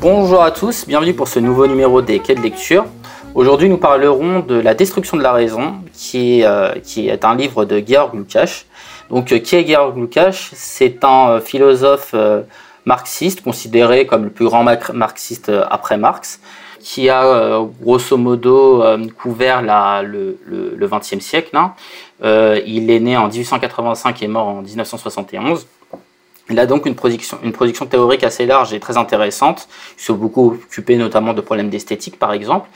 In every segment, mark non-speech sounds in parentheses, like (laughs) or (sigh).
Bonjour à tous, bienvenue pour ce nouveau numéro des Quais de lecture. Aujourd'hui, nous parlerons de La destruction de la raison, qui est, euh, un livre de Georg Lukács. Donc, euh, qui est Georg Lukács? C'est un euh, philosophe marxiste, considéré comme le plus grand marxiste après Marx, qui a grosso modo couvert le XXe siècle. Hein. Il est né en 1885 et mort en 1971. Il a donc une production, une production théorique assez large et très intéressante. Il s'est beaucoup occupé notamment de problèmes d'esthétique, par exemple.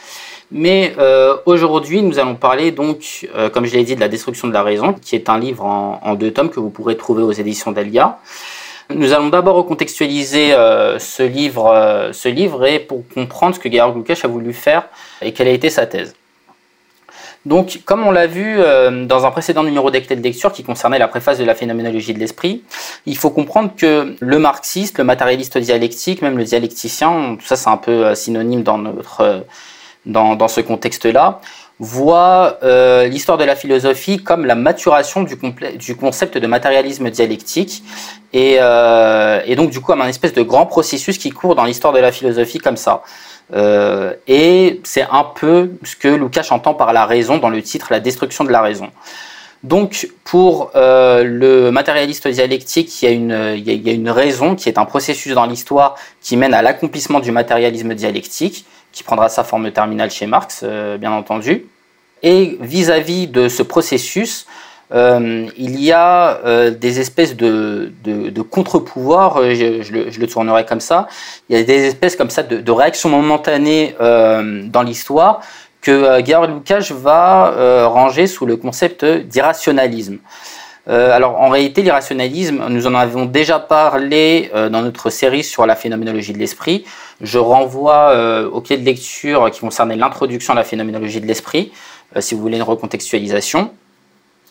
Mais euh, aujourd'hui, nous allons parler donc, euh, comme je l'ai dit, de la destruction de la raison, qui est un livre en, deux tomes que vous pourrez trouver aux éditions d'Elia. Nous allons d'abord recontextualiser euh, ce livre, ce livre et pour comprendre ce que Georg Lukács a voulu faire et quelle a été sa thèse. Donc, comme on l'a vu euh, dans un précédent numéro d'acte de lecture qui concernait la préface de la phénoménologie de l'esprit, il faut comprendre que le marxiste, le matérialiste dialectique, même le dialecticien, tout ça c'est un peu euh, synonyme dans notre euh, dans, ce contexte-là, voit l'histoire de la philosophie comme la maturation du, concept de matérialisme dialectique et donc du coup comme un espèce de grand processus qui court dans l'histoire de la philosophie comme ça. Euh, et c'est un peu ce que Lukács entend par la raison dans le titre La destruction de la raison. Donc, pour euh, le matérialiste dialectique, il y, a une, raison qui est un processus dans l'histoire qui mène à l'accomplissement du matérialisme dialectique, qui prendra sa forme terminale chez Marx, euh, bien entendu. Et vis-à-vis -vis de ce processus, euh, il y a euh, des espèces de, de, contre-pouvoirs, euh, je, le, tournerai comme ça, il y a des espèces comme ça de, réactions momentanées dans l'histoire que Georg Lukács va ranger sous le concept d'irrationalisme. alors en réalité, l'irrationalisme, nous en avons déjà parlé dans notre série sur la phénoménologie de l'esprit. Je renvoie au pied de lecture qui concernait l'introduction à la phénoménologie de l'esprit, si vous voulez une recontextualisation.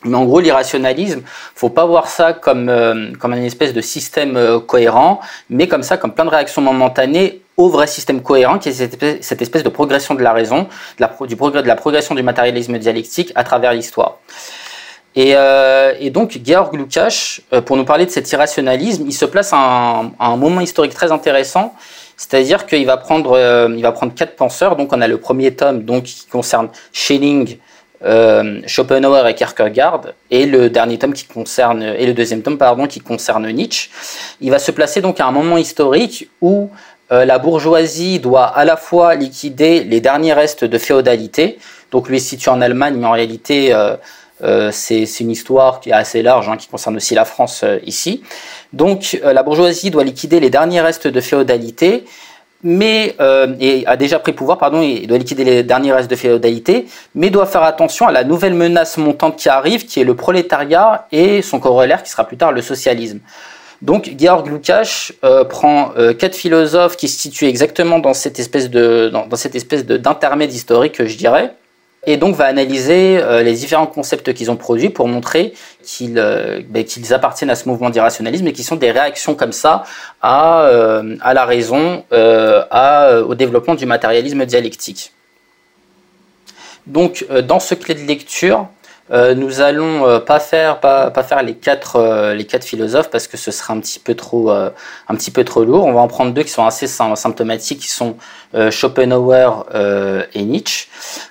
Mais en gros, l'irrationalisme, faut pas voir ça comme, euh, comme une espèce de système euh, cohérent, mais comme ça, comme plein de réactions momentanées au vrai système cohérent, qui est cette espèce, de progression de la raison, de la, du progrès, de la progression du matérialisme dialectique à travers l'histoire. Et, euh, et, donc, Georg Lukács, pour nous parler de cet irrationalisme, il se place à un, à un moment historique très intéressant, c'est-à-dire qu'il va prendre, il va prendre quatre penseurs. Donc, on a le premier tome, donc qui concerne Schelling, euh, Schopenhauer et Kierkegaard, et le dernier tome qui concerne, et le deuxième tome, pardon, qui concerne Nietzsche. Il va se placer donc à un moment historique où euh, la bourgeoisie doit à la fois liquider les derniers restes de féodalité, donc lui est situé en Allemagne, mais en réalité, euh, c'est une histoire qui est assez large, hein, qui concerne aussi la France ici. Donc la bourgeoisie doit liquider les derniers restes de féodalité, mais euh, et a déjà pris pouvoir, pardon, et doit liquider les derniers restes de féodalité, mais doit faire attention à la nouvelle menace montante qui arrive, qui est le prolétariat et son corollaire qui sera plus tard le socialisme. Donc Georg Lukács euh, prend euh, quatre philosophes qui se situent exactement dans cette espèce de dans, dans cette espèce d'intermède historique, je dirais, et donc va analyser euh, les différents concepts qu'ils ont produits pour montrer qu'ils euh, ben, qu'ils appartiennent à ce mouvement d'irrationalisme et qui sont des réactions comme ça à, euh, à la raison, à, au développement du matérialisme dialectique. Donc dans ce clé de lecture, nous allons pas faire pas, pas faire les quatre les quatre philosophes parce que ce serait un petit peu trop un petit peu trop lourd. On va en prendre deux qui sont assez symptomatiques, qui sont Schopenhauer et Nietzsche.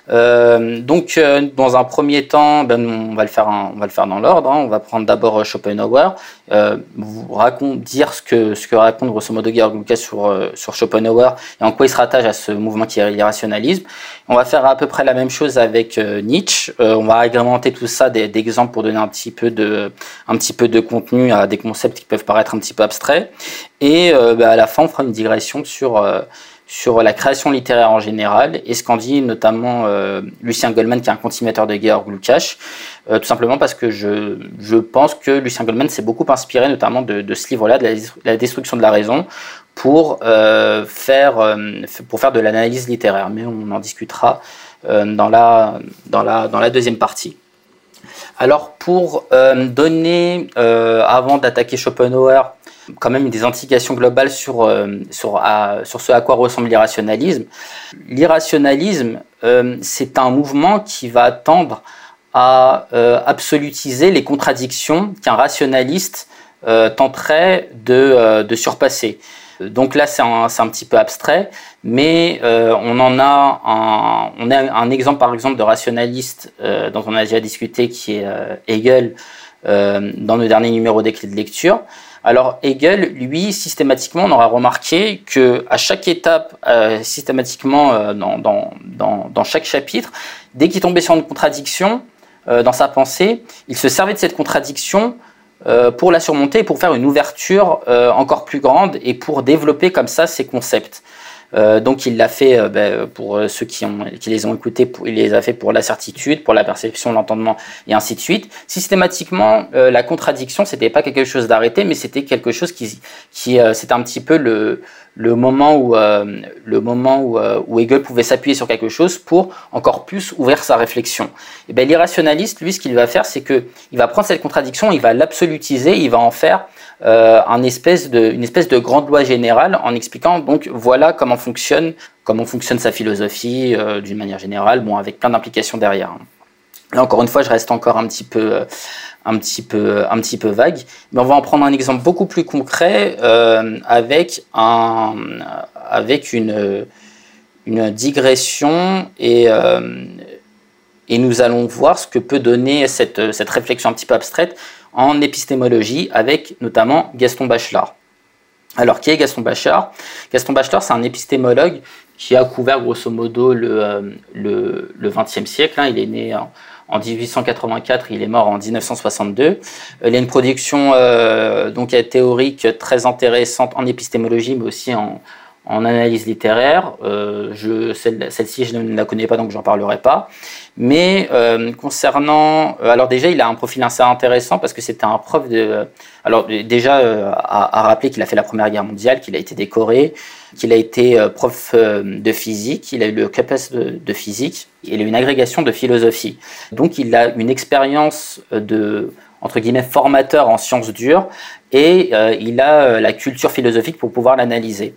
donc dans un premier temps, ben, on va le faire on va le faire dans l'ordre. Hein. On va prendre d'abord Schopenhauer, vous dire ce que ce que raconte grosso modo Georg Lukács sur sur Schopenhauer et en quoi il se rattache à ce mouvement qui est l'irrationalisme. On va faire à peu près la même chose avec Nietzsche. on va agrémenter tout ça d'exemples pour donner un petit peu de, un petit peu de contenu à des concepts qui peuvent paraître un petit peu abstraits. Et euh, bah, à la fin, on fera une digression sur euh, sur la création littéraire en général et ce qu'en dit notamment euh, Lucien Goldman qui est un continuateur de Georg Lukács, tout simplement parce que je, pense que Lucien Goldman s'est beaucoup inspiré notamment de, ce livre-là, de la, destruction de la raison, pour, faire, pour faire de l'analyse littéraire. Mais on en discutera dans, la, dans, la, dans la deuxième partie. Alors pour euh, donner, euh, avant d'attaquer Schopenhauer, quand même des indications globales sur, euh, sur, sur ce à quoi ressemble l'irrationalisme. L'irrationalisme, c'est un mouvement qui va tendre à absolutiser les contradictions qu'un rationaliste tenterait de surpasser. Donc là, c'est un, un, petit peu abstrait, mais euh, on en a un, on a un exemple, par exemple, de rationaliste euh, dont on a déjà discuté, qui est euh, Hegel, dans le dernier numéro des clés de lecture. Alors Hegel, lui, systématiquement, on aura remarqué que à chaque étape, systématiquement dans, dans, dans, dans, chaque chapitre, dès qu'il tombait sur une contradiction dans sa pensée, il se servait de cette contradiction euh, pour la surmonter pour faire une ouverture euh, encore plus grande et pour développer comme ça ces concepts. Euh, donc il l'a fait euh, ben, pour ceux qui, les ont écoutés, il les a fait pour la certitude, pour la perception, l'entendement et ainsi de suite. Systématiquement, la contradiction, c'était pas quelque chose d'arrêté, mais c'était quelque chose qui, qui un petit peu le, moment où, euh, le moment où, euh, où Hegel pouvait s'appuyer sur quelque chose pour encore plus ouvrir sa réflexion. Et ben, l'irrationaliste, lui, ce qu'il va faire, c'est que il va prendre cette contradiction, il va l'absolutiser, il va en faire euh, espèce de, une espèce de grande loi générale en expliquant donc voilà comment fonctionne, comment fonctionne sa philosophie euh, d'une manière générale, bon, avec plein d'implications derrière. Là, encore une fois, je reste encore un petit peu, un petit peu, un petit peu vague. Mais on va en prendre un exemple beaucoup plus concret euh, avec, un, avec une, une digression et, euh, et nous allons voir ce que peut donner cette, cette réflexion un petit peu abstraite en épistémologie avec notamment Gaston Bachelard. Alors, qui est Gaston Bachelard? Gaston Bachelard, c'est un épistémologue qui a couvert grosso modo le, euh, le, le XXe siècle. Hein. Il est né en, en 1884, il est mort en 1962. Euh, il a une production euh, donc théorique très intéressante en épistémologie, mais aussi en, en analyse littéraire. Euh, je, celle, ci je ne la connais pas, donc j'en parlerai pas. Mais euh, concernant, euh, alors déjà, il a un profil assez intéressant parce que c'était un prof de. Alors déjà, à, à, rappeler qu'il a fait la Première Guerre mondiale, qu'il a été décoré, qu'il a été prof de physique, il a eu le CAPES de, de physique, il a eu une agrégation de philosophie. Donc, il a une expérience de entre guillemets formateur en sciences dures et euh, il a la culture philosophique pour pouvoir l'analyser.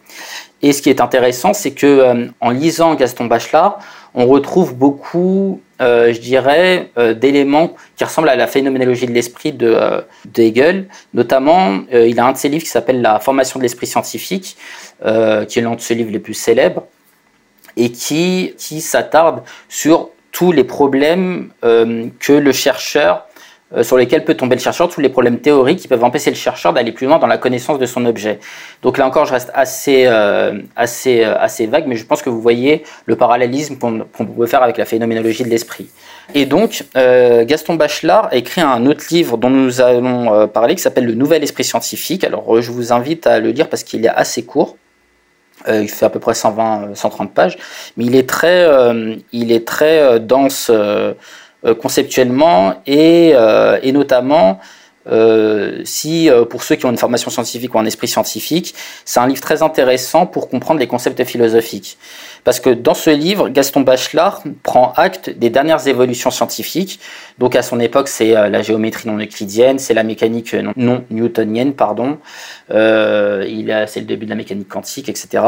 Et ce qui est intéressant, c'est que euh, en lisant Gaston Bachelard, on retrouve beaucoup, euh, je dirais, euh, d'éléments qui ressemblent à la phénoménologie de l'esprit de, Hegel. Notamment, il a un de ses livres qui s'appelle La formation de l'esprit scientifique, qui est l'un de ses livres les plus célèbres, et qui, qui s'attarde sur tous les problèmes que le chercheur euh, sur lesquels peut tomber le chercheur, tous les problèmes théoriques qui peuvent empêcher le chercheur d'aller plus loin dans la connaissance de son objet. Donc là encore, je reste assez, euh, assez, euh, assez vague, mais je pense que vous voyez le parallélisme qu'on peut faire avec la phénoménologie de l'esprit. Et donc, Gaston Bachelard a écrit un autre livre dont nous allons parler, qui s'appelle Le Nouvel Esprit Scientifique. Alors, je vous invite à le lire parce qu'il est assez court. il fait à peu près 120, 130 pages, mais il est très, il est très dense conceptuellement et, euh, et notamment euh, si pour ceux qui ont une formation scientifique ou un esprit scientifique, c'est un livre très intéressant pour comprendre les concepts philosophiques. Parce que dans ce livre, Gaston Bachelard prend acte des dernières évolutions scientifiques. Donc à son époque, c'est la géométrie non euclidienne, c'est la mécanique non newtonienne, pardon. Euh, il c'est le début de la mécanique quantique, etc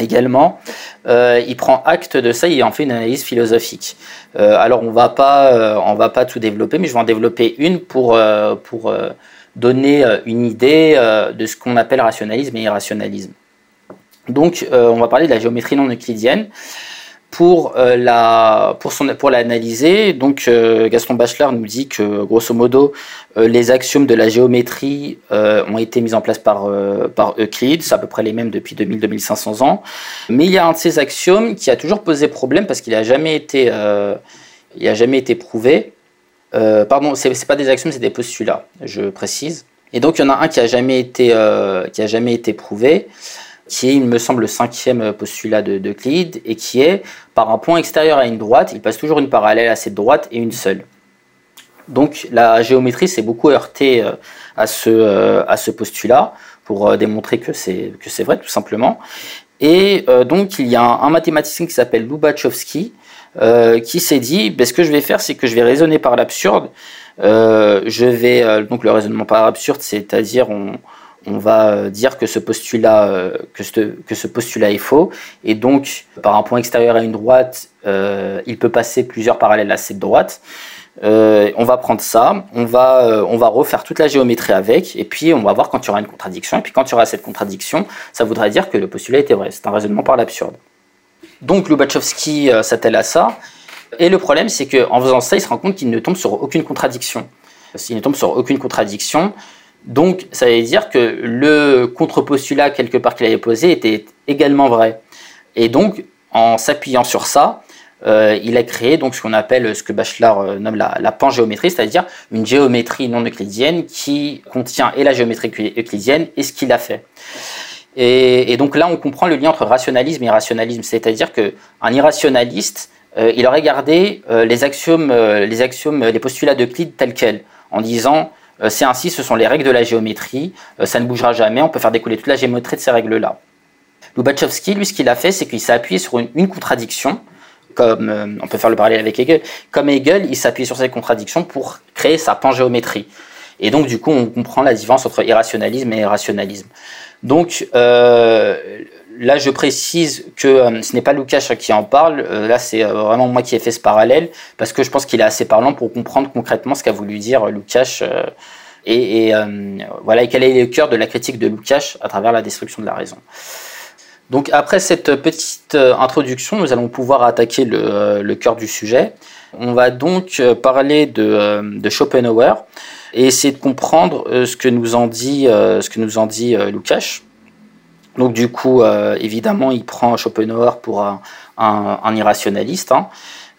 également, euh, il prend acte de ça, il en fait une analyse philosophique. Euh, alors on va pas, euh, on va pas tout développer, mais je vais en développer une pour pour donner une idée de ce qu'on appelle rationalisme et irrationalisme. Donc on va parler de la géométrie non euclidienne pour euh, la pour son pour l'analyser. Donc euh, Gaston Bachelard nous dit que grosso modo euh, les axiomes de la géométrie ont été mis en place par par Euclide. C'est à peu près les mêmes depuis 2000 2500 ans. Mais il y a un de ces axiomes qui a toujours posé problème parce qu'il a jamais été il a jamais été prouvé. Pardon c'est pas des axiomes c'est des postulats je précise. Et donc il y en a un qui a jamais été qui a jamais été prouvé qui est, il me semble, le cinquième postulat de, et qui est, par un point extérieur à une droite, il passe toujours une parallèle à cette droite et une seule. Donc la géométrie s'est beaucoup heurtée euh, à ce, euh, à ce postulat pour euh, démontrer que c'est, vrai, tout simplement. Et donc il y a un, mathématicien qui s'appelle Lubachevski qui s'est dit, ben, ce que je vais faire, c'est que je vais raisonner par l'absurde. je vais, donc le raisonnement par l'absurde, c'est-à-dire on, on va euh, dire que ce postulat, euh, que ce, postulat est faux, et donc par un point extérieur à une droite, euh, il peut passer plusieurs parallèles à cette droite. on va prendre ça, on va, on va refaire toute la géométrie avec, et puis on va voir quand il y aura une contradiction. Et puis quand il y aura cette contradiction, ça voudrait dire que le postulat était vrai. C'est un raisonnement par l'absurde. Donc Lubachevski s'attelle à ça. Et le problème, c'est qu'en faisant ça, il se rend compte qu'il ne tombe sur aucune contradiction. Il ne tombe sur aucune contradiction. Donc, ça veut dire que le contre-postulat, quelque part qu'il avait posé, était également vrai. Et donc, en s'appuyant sur ça, euh, il a créé donc ce qu'on appelle, ce que Bachelard euh, nomme la, la pangéométrie, c'est-à-dire une géométrie non euclidienne qui contient et la géométrie euclidienne et ce qu'il a fait. Et, donc là, on comprend le lien entre rationalisme et irrationalisme, c'est-à-dire qu'un irrationaliste euh, il aurait gardé les axiomes, les axiomes, les postulats d'Euclide tels quels, en disant c'est ainsi, ce sont les règles de la géométrie, ça ne bougera jamais, on peut faire découler toute la géométrie de ces règles-là. Lubachevski, lui, ce qu'il a fait, c'est qu'il s'est appuyé sur une, contradiction, comme on peut faire le parallèle avec Hegel. Comme Hegel, il s'appuie sur cette contradiction pour créer sa pangéométrie. Et donc, du coup, on comprend la différence entre irrationalisme et rationalisme. Donc, euh, là, je précise que euh, ce n'est pas Lukács qui en parle. Euh, là, c'est euh, vraiment moi qui ai fait ce parallèle parce que je pense qu'il est assez parlant pour comprendre concrètement ce qu'a voulu dire Lukács et, voilà, quel est le cœur de la critique de Lukács à travers la destruction de la raison. Donc, après cette petite introduction, nous allons pouvoir attaquer le, cœur du sujet. On va donc parler de, de Schopenhauer et essayer de comprendre ce que nous en dit, ce que nous en dit Lukács. Donc du coup, euh, évidemment, il prend Schopenhauer pour un, irrationaliste. Hein.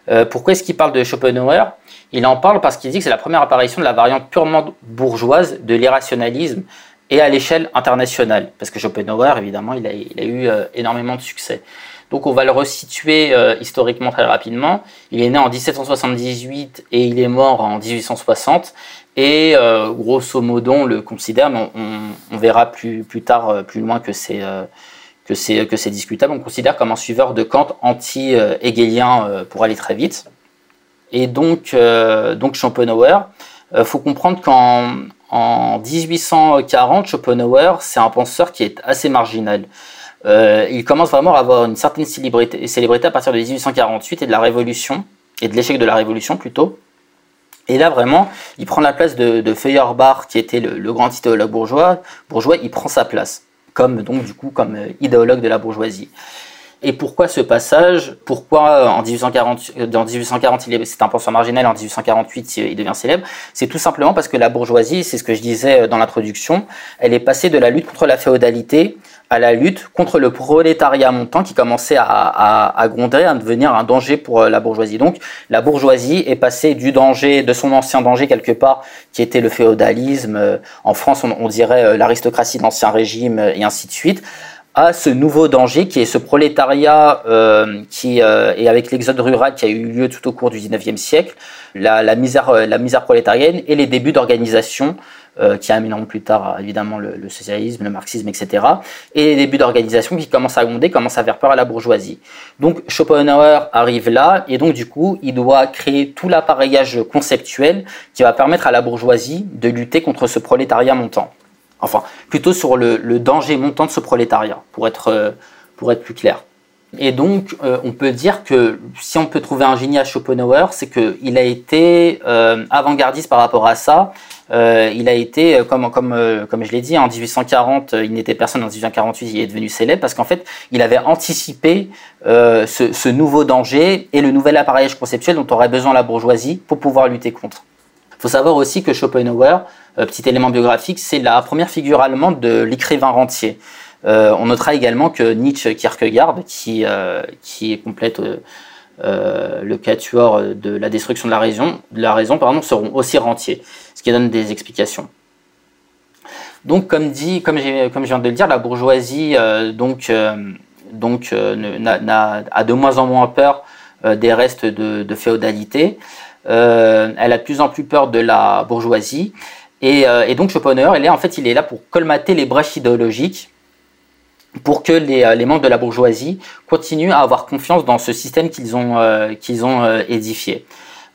Euh, pourquoi est-ce qu'il parle de Schopenhauer? Il en parle parce qu'il dit que c'est la première apparition de la variante purement bourgeoise de l'irrationalisme et à l'échelle internationale. Parce que Schopenhauer, évidemment, il a, eu euh, énormément de succès. Donc on va le resituer historiquement très rapidement. Il est né en 1778 et il est mort en 1860. Et euh, grosso modo, on le considère, mais on, verra plus, tard, euh, plus loin que c'est euh, discutable. On considère comme un suiveur de Kant anti-hegelien pour aller très vite. Et donc donc Schopenhauer, faut comprendre qu'en en 1840, Schopenhauer, c'est un penseur qui est assez marginal. Il commence vraiment à avoir une certaine célébrité, à partir de 1848 et de la Révolution, et de l'échec de la Révolution plutôt. Et là, vraiment, il prend la place de, Feuerbach, qui était le, grand idéologue bourgeois. Bourgeois, il prend sa place, comme donc du coup comme euh, idéologue de la bourgeoisie. Et pourquoi ce passage? Pourquoi euh, en 1840, dans 1840, c'est un penseur marginal, en 1848, il devient célèbre? C'est tout simplement parce que la bourgeoisie, c'est ce que je disais euh, dans l'introduction, elle est passée de la lutte contre la féodalité à la lutte contre le prolétariat montant qui commençait à, à, à gronder, à devenir un danger pour euh, la bourgeoisie. Donc la bourgeoisie est passée du danger, de son ancien danger quelque part, qui était le féodalisme, euh, en France on, dirait euh, l'aristocratie d'Ancien Régime et ainsi de suite, à ce nouveau danger qui est ce prolétariat euh, qui euh, et avec l'exode rural qui a eu lieu tout au cours du 19e siècle, la, la misère, la misère prolétarienne et les débuts d'organisation euh, qui amèneront plus tard évidemment le, socialisme, le marxisme, etc. Et les débuts d'organisation qui commencent à gronder, commencent à faire peur à la bourgeoisie. Donc Schopenhauer arrive là et donc du coup il doit créer tout l'appareillage conceptuel qui va permettre à la bourgeoisie de lutter contre ce prolétariat montant. Enfin, plutôt sur le, danger montant de ce prolétariat, pour être, euh, pour être plus clair. Et donc, euh, on peut dire que si on peut trouver un génie à Schopenhauer, c'est qu'il a été avant-gardiste par rapport à ça euh, il a été, euh, comme, comme, euh, comme je l'ai dit, en 1840, il n'était personne, en 1848, il est devenu célèbre parce qu'en fait, il avait anticipé ce, ce, nouveau danger et le nouvel appareillage conceptuel dont aurait besoin la bourgeoisie pour pouvoir lutter contre. Il faut savoir aussi que Schopenhauer, petit élément biographique, c'est la première figure allemande de l'écrivain rentier. on notera également que Nietzsche Kierkegaard, qui, qui complète le quatuor de la destruction de la raison, de la raison pardon, seront aussi rentiers ce qui donne des explications. Donc, comme dit, comme, je viens de le dire, la bourgeoisie euh, donc, euh, euh, a, de moins en moins peur des restes de, féodalité. elle a de plus en plus peur de la bourgeoisie. Et, donc Schopenhauer, il est, en fait, il est là pour colmater les brèches idéologiques pour que les, les, membres de la bourgeoisie continuent à avoir confiance dans ce système qu'ils ont, qu'ils ont édifié.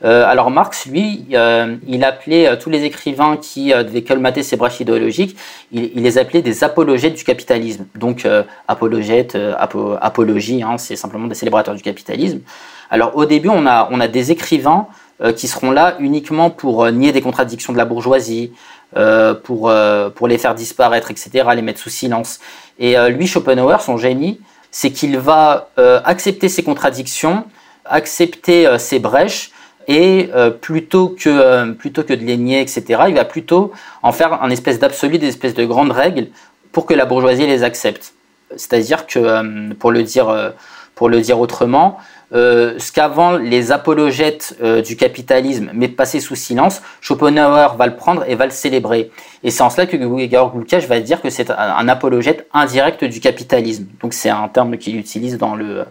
Euh, alors Marx, lui, euh, il appelait euh, tous les écrivains qui devaient colmater ces brèches idéologiques, il, les appelait des apologètes du capitalisme. Donc apologète, apologie, hein, c'est simplement des célébrateurs du capitalisme. Alors au début, on a, on a des écrivains qui seront là uniquement pour nier des contradictions de la bourgeoisie, pour, pour les faire disparaître, etc., les mettre sous silence. Et lui, Schopenhauer, son génie, c'est qu'il va accepter ces contradictions, accepter ces brèches, et plutôt, que, plutôt que de les nier, etc., il va plutôt en faire un espèce d'absolu, des espèces de grandes règles pour que la bourgeoisie les accepte. C'est-à-dire que, euh, pour le dire, euh, pour le dire autrement, euh, ce qu'avant les apologètes du capitalisme mais passé sous silence, Schopenhauer va le prendre et va le célébrer. Et c'est en cela que Georg Lukács va dire que c'est un, apologète indirect du capitalisme. Donc c'est un terme qu'il utilise dans le,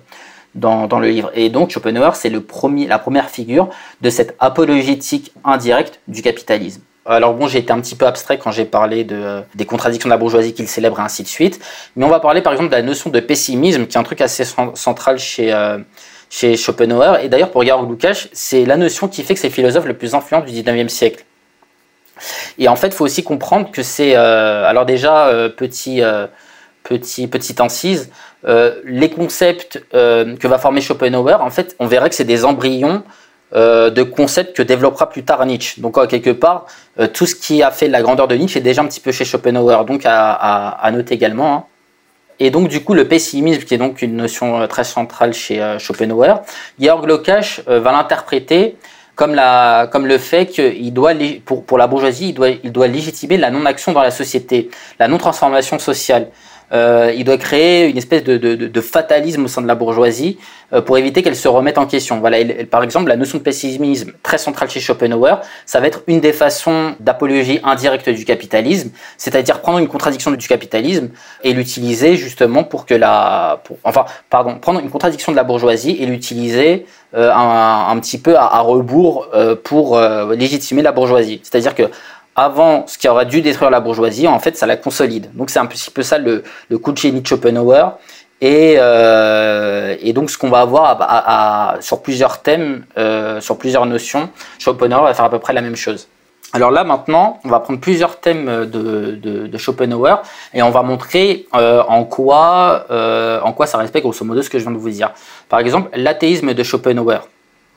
dans, le livre. Et donc Schopenhauer, c'est le premier, la première figure de cette apologétique indirecte du capitalisme. Alors bon, j'ai été un petit peu abstrait quand j'ai parlé de, des contradictions de la bourgeoisie qu'il célèbre et ainsi de suite. Mais on va parler par exemple de la notion de pessimisme, qui est un truc assez central chez, euh, chez Schopenhauer. Et d'ailleurs, pour Georg Lukács, c'est la notion qui fait que c'est le philosophe le plus influent du 19e siècle. Et en fait, il faut aussi comprendre que c'est... Euh, alors déjà, euh, petit, petit, petite incise, les concepts que va former Schopenhauer, en fait, on verrait que c'est des embryons euh, de concepts que développera plus tard Nietzsche. Donc, quelque part, euh, tout ce qui a fait la grandeur de Nietzsche est déjà un petit peu chez Schopenhauer, donc à, noter également. Hein. Et donc, du coup, le pessimisme, qui est donc une notion euh, très centrale chez Schopenhauer, Georg Lukács va l'interpréter comme, la, comme le fait qu'il doit, pour, pour la bourgeoisie, il doit, il doit légitimer la non-action dans la société, la non-transformation sociale. Euh, il doit créer une espèce de, fatalisme au sein de la bourgeoisie euh, pour éviter qu'elle se remette en question. Voilà, par exemple, la notion de pessimisme très centrale chez Schopenhauer, ça va être une des façons d'apologie indirecte du capitalisme, c'est-à-dire prendre une contradiction du capitalisme et l'utiliser justement pour que la, enfin, pardon, prendre une contradiction de la bourgeoisie et l'utiliser euh, un, petit peu à, à rebours pour légitimer la bourgeoisie. C'est-à-dire que avant ce qui aurait dû détruire la bourgeoisie, en fait, ça la consolide. Donc c'est un petit peu ça le, coup de génie de Schopenhauer. Et, euh, et donc ce qu'on va avoir sur plusieurs thèmes, euh, sur plusieurs notions, Schopenhauer va faire à peu près la même chose. Alors là maintenant, on va prendre plusieurs thèmes de, de, Schopenhauer et on va montrer euh, en, quoi, en quoi ça respecte grosso modo ce que je viens de vous dire. Par exemple, l'athéisme de Schopenhauer.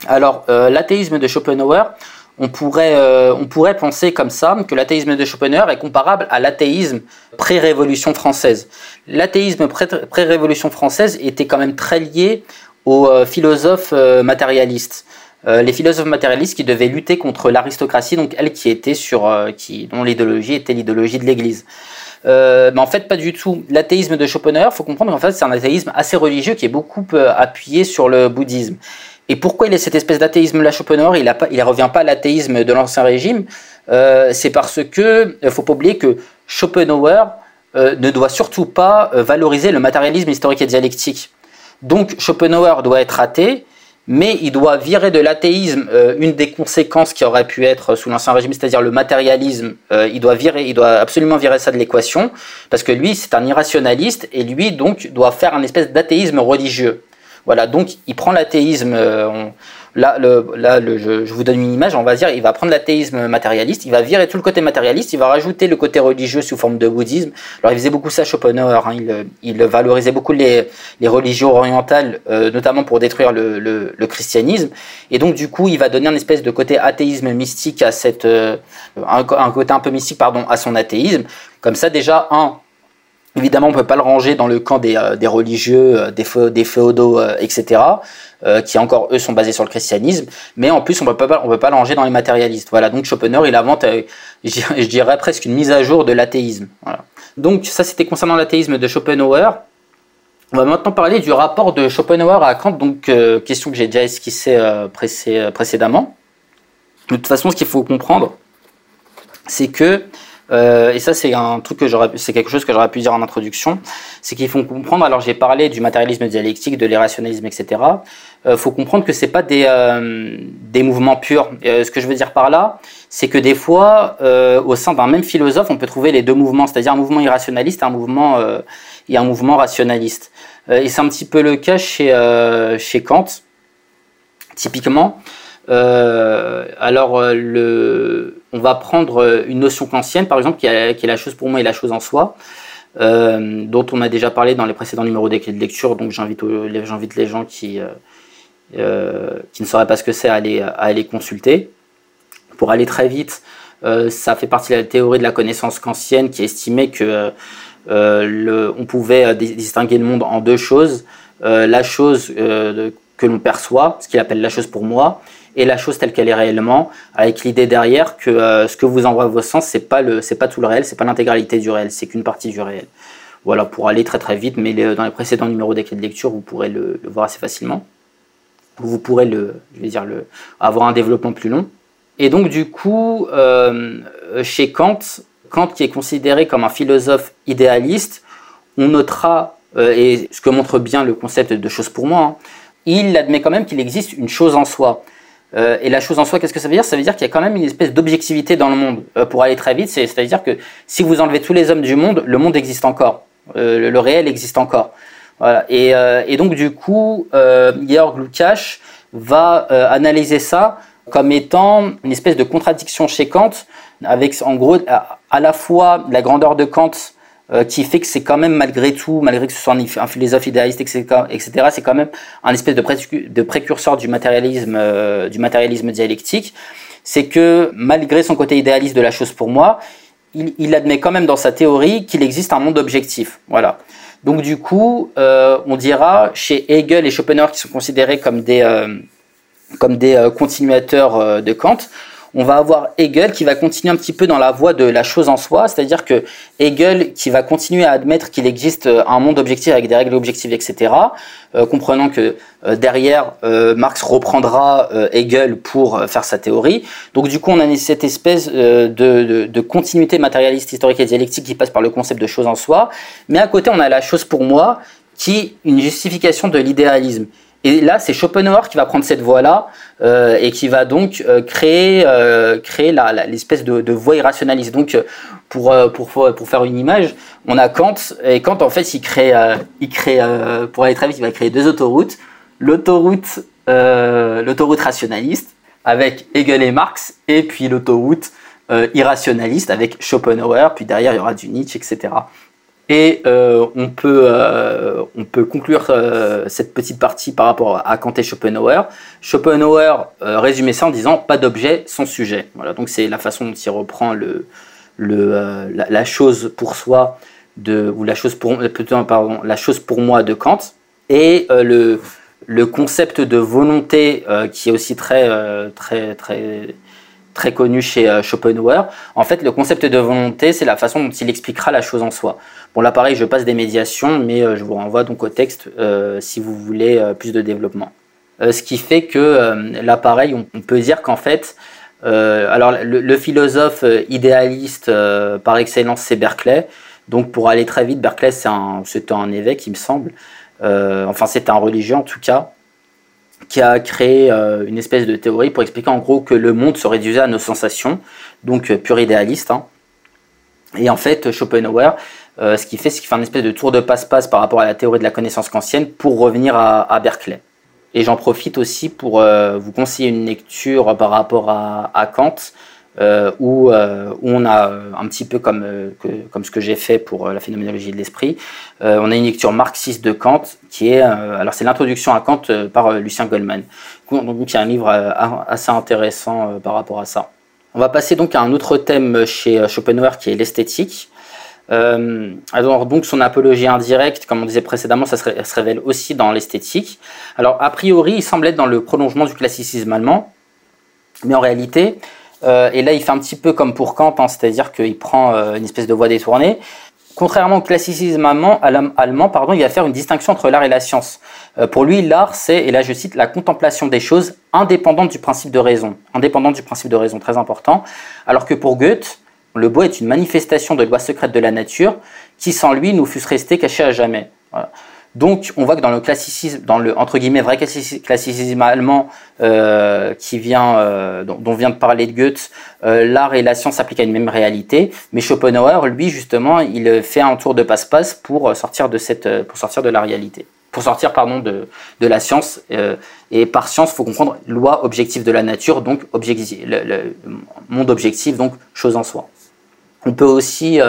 Alors l'athéisme de Schopenhauer, on pourrait, euh, on pourrait penser comme ça que l'athéisme de Schopenhauer est comparable à l'athéisme pré-révolution française. L'athéisme pré-révolution française était quand même très lié aux euh, philosophes euh, matérialistes. les philosophes matérialistes qui devaient lutter contre l'aristocratie, donc elle qui était sur, qui, dont l'idéologie était l'idéologie de l'Église. mais en fait, pas du tout. L'athéisme de Schopenhauer, faut comprendre qu'en fait, c'est un athéisme assez religieux qui est beaucoup appuyé sur le bouddhisme. Et pourquoi il est cette espèce d'athéisme là Schopenhauer Il ne revient pas à l'athéisme de l'ancien régime. Euh, c'est parce que ne euh, faut pas oublier que Schopenhauer euh, ne doit surtout pas valoriser le matérialisme historique et dialectique. Donc Schopenhauer doit être athée, mais il doit virer de l'athéisme une des conséquences qui aurait pu être sous l'ancien régime, c'est-à-dire le matérialisme. il doit virer, il doit absolument virer ça de l'équation, parce que lui c'est un irrationaliste et lui donc doit faire un espèce d'athéisme religieux. Voilà, donc il prend l'athéisme. Euh, là, je, vous donne une image, on va dire, il va prendre l'athéisme matérialiste, il va virer tout le côté matérialiste, il va rajouter le côté religieux sous forme de bouddhisme. Alors il faisait beaucoup ça Schopenhauer, hein, il, valorisait beaucoup les, religions orientales, euh, notamment pour détruire le, christianisme. Et donc du coup, il va donner un espèce de côté athéisme mystique à cette, euh, un, un, côté un peu mystique pardon, à son athéisme. Comme ça, déjà un, Évidemment, on ne peut pas le ranger dans le camp des, euh, religieux, euh, des, féodaux, euh, etc., qui encore, eux, sont basés sur le christianisme. Mais en plus, on ne peut pas le ranger dans les matérialistes. Voilà, donc Schopenhauer, il invente, (laughs) je dirais, presque une mise à jour de l'athéisme. Donc ça, c'était concernant l'athéisme de Schopenhauer. On va maintenant parler du rapport de Schopenhauer à Kant, donc question que j'ai déjà esquissée précédemment. De toute façon, ce qu'il faut comprendre, c'est que euh, et ça, c'est un truc que j'aurais, c'est quelque chose que j'aurais pu dire en introduction, c'est qu'il faut comprendre. Alors, j'ai parlé du matérialisme dialectique, de l'irrationalisme, etc. Il euh, faut comprendre que c'est pas des euh, des mouvements purs. ce que je veux dire par là, c'est que des fois, au sein d'un même philosophe, on peut trouver les deux mouvements, c'est-à-dire un mouvement irrationnaliste, et un mouvement et un mouvement rationaliste. et c'est un petit peu le cas chez chez Kant, typiquement. Euh, alors, euh, le, on va prendre euh, une notion kantienne, par exemple, qui est, la chose pour moi et la chose en soi, dont on a déjà parlé dans les précédents numéros des clés de lecture. Donc, j'invite, les gens qui, qui ne sauraient pas ce que c'est à aller, consulter. Pour aller très vite, ça fait partie de la théorie de la connaissance kantienne qui estimait que on pouvait distinguer le monde en deux choses. la chose que l'on perçoit, ce qu'il appelle la chose pour moi, et la chose telle qu'elle est réellement, avec l'idée derrière que euh, ce que vous envoie vos sens, c'est pas pas tout le réel, c'est pas l'intégralité du réel, c'est qu'une partie du réel. Voilà, pour aller très très vite, mais dans les précédents numéros des clés de lecture, vous pourrez le, voir assez facilement. Vous pourrez le, je vais dire le, avoir un développement plus long. Et donc du coup, euh, chez Kant, Kant qui est considéré comme un philosophe idéaliste, on notera, euh, et ce que montre bien le concept de chose pour moi, hein, il admet quand même qu'il existe une chose en soi. Euh, et la chose en soi, qu'est-ce que ça veut dire? Ça veut dire qu'il y a quand même une espèce d'objectivité dans le monde. Euh, pour aller très vite, c'est-à-dire que si vous enlevez tous les hommes du monde, le monde existe encore. Euh, le, réel existe encore. Voilà. Et, et, donc du coup, Georg Lukács va analyser ça comme étant une espèce de contradiction chez Kant, avec en gros à la fois la grandeur de Kant euh, qui fait que c'est quand même malgré tout, malgré que ce soit un, philosophe idéaliste, etc., c'est quand même un espèce de, précurseur du matérialisme, euh, du matérialisme dialectique. C'est que malgré son côté idéaliste de la chose pour moi, il, il admet quand même dans sa théorie qu'il existe un monde objectif. Voilà. Donc du coup, euh, on dira chez Hegel et Schopenhauer qui sont considérés comme des comme des continuateurs de Kant, on va avoir Hegel qui va continuer un petit peu dans la voie de la chose en soi, c'est-à-dire que Hegel qui va continuer à admettre qu'il existe euh, un monde objectif avec des règles objectives, etc., euh, comprenant que euh, derrière, Marx reprendra Hegel pour faire sa théorie. Donc du coup, on a cette espèce de, continuité matérialiste, historique et dialectique qui passe par le concept de chose en soi, mais à côté, on a la chose pour moi, qui est une justification de l'idéalisme. Et là, c'est Schopenhauer qui va prendre cette voie-là euh, et qui va donc euh, créer, euh, créer l'espèce de, de, voie irrationaliste. Donc, pour, pour, pour faire une image, on a Kant, et Kant, en fait, il crée, il crée pour aller très vite, il va créer deux autoroutes. L'autoroute l'autoroute rationaliste avec Hegel et Marx, et puis l'autoroute irrationaliste avec Schopenhauer, puis derrière, il y aura du Nietzsche, etc. Et euh, on, peut, euh, on peut conclure euh, cette petite partie par rapport à Kant et Schopenhauer. Schopenhauer résumait ça en disant pas d'objet sans sujet. Voilà, donc c'est la façon dont il reprend la, chose pour soi ou la chose pour, pardon, la chose pour moi de Kant. Et le, concept de volonté qui est aussi très, très très connu chez Schopenhauer. En fait, le concept de volonté, c'est la façon dont il expliquera la chose en soi. Bon, là, pareil, je passe des médiations, mais euh, je vous renvoie donc au texte euh, si vous voulez euh, plus de développement. ce qui fait que là, pareil, on, peut dire qu'en fait, alors le, philosophe idéaliste par excellence, c'est Berkeley. Donc, pour aller très vite, Berkeley, c'est un, un évêque, il me semble. enfin, c'est un religieux en tout cas qui a créé une espèce de théorie pour expliquer en gros que le monde se réduisait à nos sensations, donc pur idéaliste. Hein. Et en fait, Schopenhauer, euh, ce qu'il fait, c'est qu'il fait un espèce de tour de passe-passe par rapport à la théorie de la connaissance kantienne pour revenir à, Berkeley. Et j'en profite aussi pour euh, vous conseiller une lecture par rapport à, Kant, euh, où, on a un petit peu comme, comme ce que j'ai fait pour la phénoménologie de l'esprit, on a une lecture marxiste de Kant qui est, alors c'est l'introduction à Kant par Lucien Goldman. Donc il y a un livre assez intéressant par rapport à ça. On va passer donc à un autre thème chez Schopenhauer qui est l'esthétique. Euh, alors donc son apologie indirecte, comme on disait précédemment, ça se, révèle aussi dans l'esthétique. Alors a priori, il semble être dans le prolongement du classicisme allemand, mais en réalité, euh, et là il fait un petit peu comme pour Kant, hein, c'est-à-dire qu'il prend euh, une espèce de voie détournée. Contrairement au classicisme allemand, allemand pardon, il va faire une distinction entre l'art et la science. pour lui, l'art, c'est, et là je cite, la contemplation des choses indépendante du principe de raison. Indépendante du principe de raison, très important. Alors que pour Goethe, le bois est une manifestation de loi secrète de la nature qui, sans lui, nous fussent restés cachés à jamais. Donc, on voit que dans le classicisme, dans le entre guillemets vrai classicisme allemand euh, qui vient, euh, dont, vient de parler de Goethe, euh, l'art et la science s'appliquent à une même réalité. Mais Schopenhauer, lui, justement, il fait un tour de passe-passe pour sortir de cette, pour sortir de la réalité, pour sortir, pardon, de, de la science. et par science, faut comprendre loi objective de la nature, donc monde objectif, donc chose en soi. On peut aussi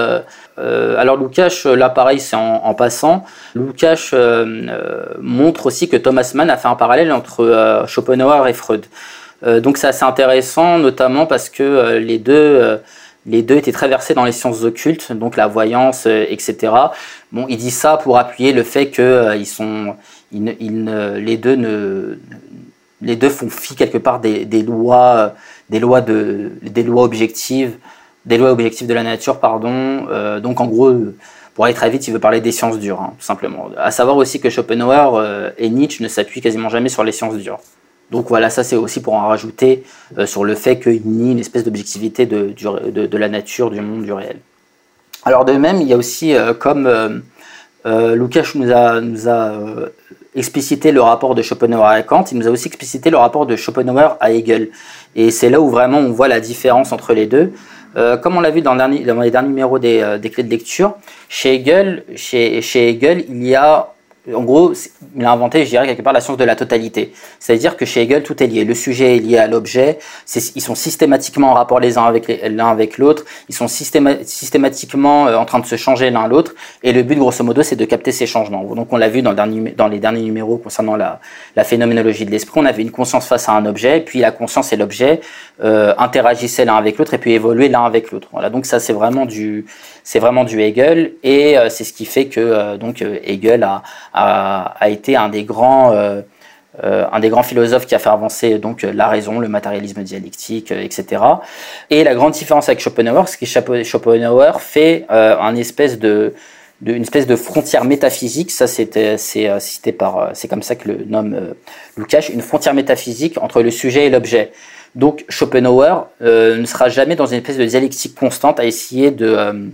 alors Lukács, là pareil, c'est en, passant. Lukács montre aussi que Thomas Mann a fait un parallèle entre Schopenhauer et Freud. donc c'est assez intéressant, notamment parce que les deux les deux étaient très versés dans les sciences occultes, donc la voyance, euh, etc. Bon, il dit ça pour appuyer le fait que euh, ils sont, les deux ne, les deux font fi quelque part des, lois, des lois de, des lois objectives, des lois objectives de la nature, pardon. Euh, donc en gros, pour aller très vite, il veut parler des sciences dures, hein, tout simplement. À savoir aussi que Schopenhauer et Nietzsche ne s'appuient quasiment jamais sur les sciences dures. Donc voilà, ça c'est aussi pour en rajouter euh, sur le fait qu'il nie une espèce d'objectivité de, la nature, du monde, du réel. Alors de même, il y a aussi, euh, comme euh, euh Lukács nous a explicité le rapport de Schopenhauer à Kant, il nous a aussi explicité le rapport de Schopenhauer à Hegel. Et c'est là où vraiment on voit la différence entre les deux. Comme on l'a vu dans, les derniers numéros des, des, clés de lecture, chez Hegel, chez Hegel, il y a en gros, il a inventé, je dirais, quelque part la science de la totalité. C'est-à-dire que chez Hegel, tout est lié. Le sujet est lié à l'objet. Ils sont systématiquement en rapport les uns avec l'un avec l'autre. Ils sont systématiquement euh, en train de se changer l'un l'autre. Et le but, grosso modo, c'est de capter ces changements. Donc, on l'a vu dans, les derniers numéros concernant la, phénoménologie de l'esprit. On avait une conscience face à un objet, puis la conscience et l'objet euh, interagissaient l'un avec l'autre et puis évoluaient l'un avec l'autre. Voilà. Donc, ça, c'est vraiment du, c'est vraiment du Hegel. Et euh, c'est ce qui fait que donc Hegel a a, été un des grands euh, euh, un des grands philosophes qui a fait avancer donc la raison, le matérialisme dialectique, euh, etc. Et la grande différence avec Schopenhauer, c'est que Schopenhauer fait un espèce de, une espèce de frontière métaphysique. Ça, c'était c'est cité par c'est comme ça que le nomme Lukács, une frontière métaphysique entre le sujet et l'objet. Donc Schopenhauer ne sera jamais dans une espèce de dialectique constante à essayer de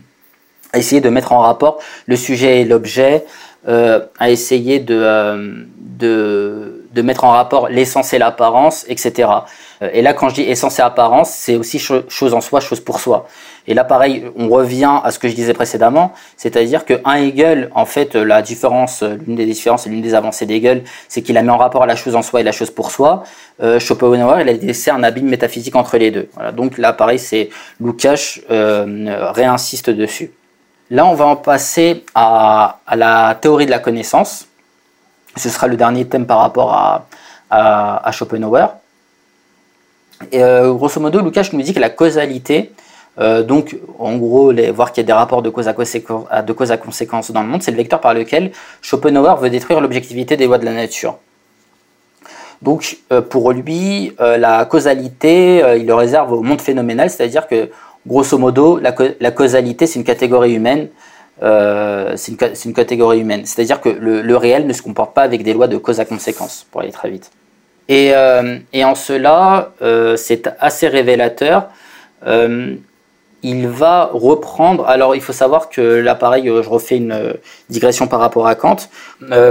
à essayer de mettre en rapport le sujet et l'objet, à essayer de, euh, de, de, mettre en rapport l'essence et l'apparence, etc. Euh, et là, quand je dis essence et apparence, c'est aussi chose en soi, chose pour soi. Et là, pareil, on revient à ce que je disais précédemment, c'est-à-dire que un Hegel, en fait, la différence, l'une des différences et l'une des avancées d'Hegel, c'est qu'il a mis en rapport la chose en soi et la chose pour soi. Euh, Schopenhauer, il a laissé un abîme métaphysique entre les deux. Voilà. Donc là, pareil, c'est Lukács euh, réinsiste dessus. Là, on va en passer à, la théorie de la connaissance. Ce sera le dernier thème par rapport à, Schopenhauer. Et euh, grosso modo, Lukács nous dit que la causalité, euh, donc en gros, voir qu'il y a des rapports de cause, à conséquence dans le monde, c'est le vecteur par lequel Schopenhauer veut détruire l'objectivité des lois de la nature. Donc euh, pour lui, la causalité, il le réserve au monde phénoménal, c'est-à-dire que grosso modo, la, causalité, c'est une catégorie humaine. Euh, c'est une, catégorie humaine. C'est-à-dire que le, réel ne se comporte pas avec des lois de cause à conséquence, pour aller très vite. Et, euh, en cela, euh, c'est assez révélateur. il va reprendre. Alors, il faut savoir que là, pareil, je refais une digression par rapport à Kant.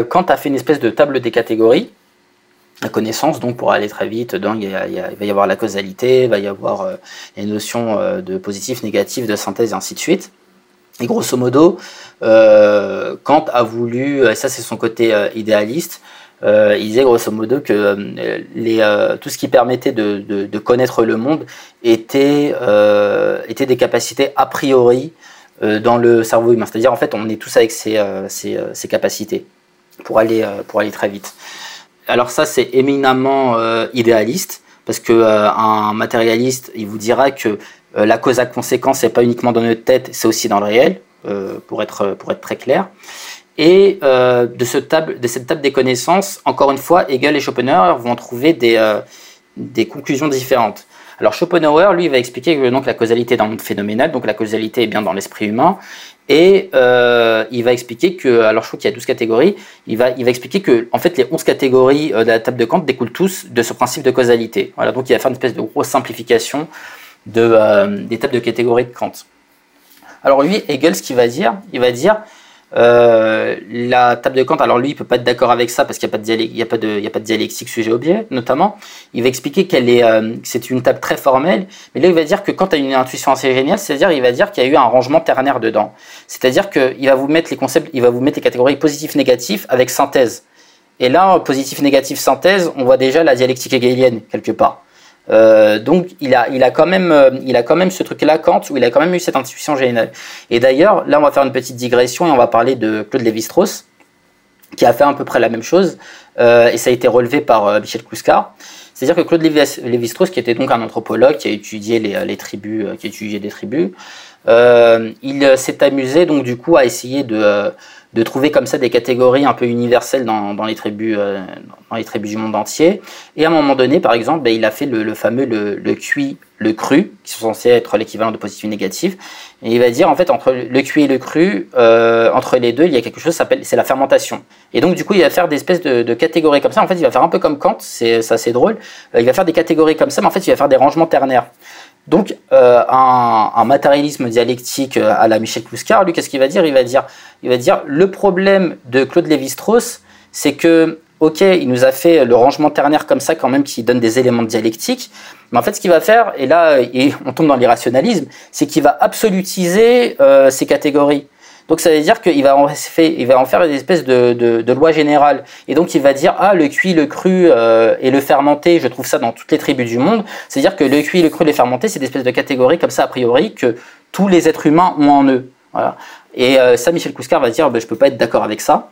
Kant a fait une espèce de table des catégories la connaissance, donc pour aller très vite, donc, il, va y avoir la causalité, il va y avoir euh, les notions euh, de positif, négatif, de synthèse et ainsi de suite. Et grosso modo, euh, Kant a voulu, et ça c'est son côté idéaliste, il disait grosso modo que les, tout ce qui permettait de, connaître le monde était, était des capacités a priori dans le cerveau humain. C'est-à-dire en fait on est tous avec ces, ces capacités pour aller, pour aller très vite alors ça c'est éminemment euh, idéaliste parce que euh, un matérialiste il vous dira que euh, la cause à conséquence c'est pas uniquement dans notre tête c'est aussi dans le réel pour être pour être très clair. Et de, ce table, de cette table des connaissances encore une fois Hegel et Schopenhauer vont trouver des des conclusions différentes. Alors Schopenhauer, lui, va expliquer que donc, la causalité est dans le monde phénoménal, donc la causalité est bien dans l'esprit humain, et euh, il va expliquer que, alors je crois qu'il y a 12 catégories, il va, il va expliquer que en fait les 11 catégories euh, de la table de Kant découlent tous de ce principe de causalité. Voilà, donc il va faire une espèce de grosse simplification de, euh, des tables de catégories de Kant. Alors lui, Hegel, ce qu'il va dire, il va dire euh, la table de Kant, alors lui, il peut pas être d'accord avec ça parce qu'il n'y a, pas de a, a pas de dialectique sujet-objet, notamment. Il va expliquer qu'elle est, euh, c'est une table très formelle, mais là, il va dire que tu as une intuition assez géniale, c'est-à-dire, il va dire qu'il y a eu un rangement ternaire dedans. C'est-à-dire qu'il va vous mettre les concepts, il va vous mettre les catégories positif-négatif avec synthèse. Et là, positif, négatif, synthèse, on voit déjà la dialectique hegelienne, quelque part. Donc il a, il, a quand même, il a quand même ce truc-là, Kant, où il a quand même eu cette intuition générale. Et d'ailleurs, là, on va faire une petite digression et on va parler de Claude Lévi-Strauss, qui a fait à peu près la même chose, et ça a été relevé par Michel Kouskar. C'est-à-dire que Claude Lévi-Strauss, qui était donc un anthropologue, qui a étudié les, les tribus, qui a des tribus, il s'est amusé donc du coup à essayer de de trouver comme ça des catégories un peu universelles dans, dans les, tribus, euh, dans les tribus du monde entier. Et à un moment donné, par exemple, ben, il a fait le, fameux le, le, cuit, le cru, qui sont censés être l'équivalent de positif et négatif. Et il va dire, en fait, entre le cuit et le cru, euh, entre les deux, il y a quelque chose qui s'appelle, c'est la fermentation. Et donc, du coup, il va faire des espèces de, de, catégories comme ça. En fait, il va faire un peu comme Kant, c'est assez drôle. Euh, il va faire des catégories comme ça, mais en fait, il va faire des rangements ternaires. Donc, euh, un, matérialisme dialectique euh, à la Michel Kluskar, lui, qu'est-ce qu'il va dire? Il va dire, il va dire, le problème de Claude Lévi-Strauss, c'est que, ok, il nous a fait le rangement ternaire comme ça, quand même, qui donne des éléments dialectiques, mais en fait, ce qu'il va faire, et là, et on tombe dans l'irrationalisme, c'est qu'il va absolutiser euh, ces catégories. Donc ça veut dire qu'il va, en faire une espèce de, loi générale. Et donc il va dire, ah, le cuit, le cru euh, et le fermenté, je trouve ça dans toutes les tribus du monde. C'est-à-dire que le cuit, le cru, le fermenté, c'est des espèces de catégories comme ça, a priori, que tous les êtres humains ont en eux. Et euh, ça, Michel Kouskar va dire, ben, je peux pas être d'accord avec ça,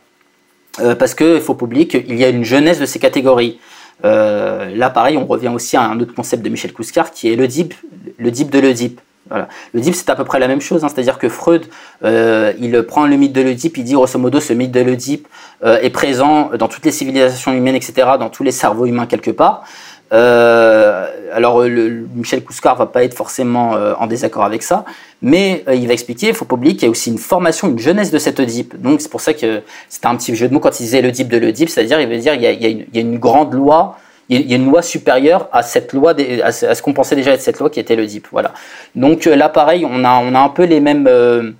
euh, parce qu'il faut pas oublier qu'il y a une jeunesse de ces catégories. là, pareil, on revient aussi à un autre concept de Michel Kouskar, qui est le dip, le dip de l'Oedipe. Voilà. L'Oedipe, c'est à peu près la même chose, hein. c'est-à-dire que Freud, euh, il prend le mythe de l'Oedipe, il dit grosso modo, ce mythe de l'Oedipe euh, est présent dans toutes les civilisations humaines, etc., dans tous les cerveaux humains quelque part. Euh, alors, Michel Kouskar va pas être forcément en désaccord avec ça, mais il va expliquer, il faut pas oublier qu'il y a aussi une formation, une jeunesse de cet Oedipe. Donc, c'est pour ça que c'était un petit jeu de mots quand il disait l'Oedipe de l'Oedipe, c'est-à-dire, il veut dire, il y y a une grande loi il y a une loi supérieure à cette loi, à ce qu'on pensait déjà être cette loi qui était le DIP. Voilà. Donc euh, là, pareil, on a, on a un peu les mêmes, euh,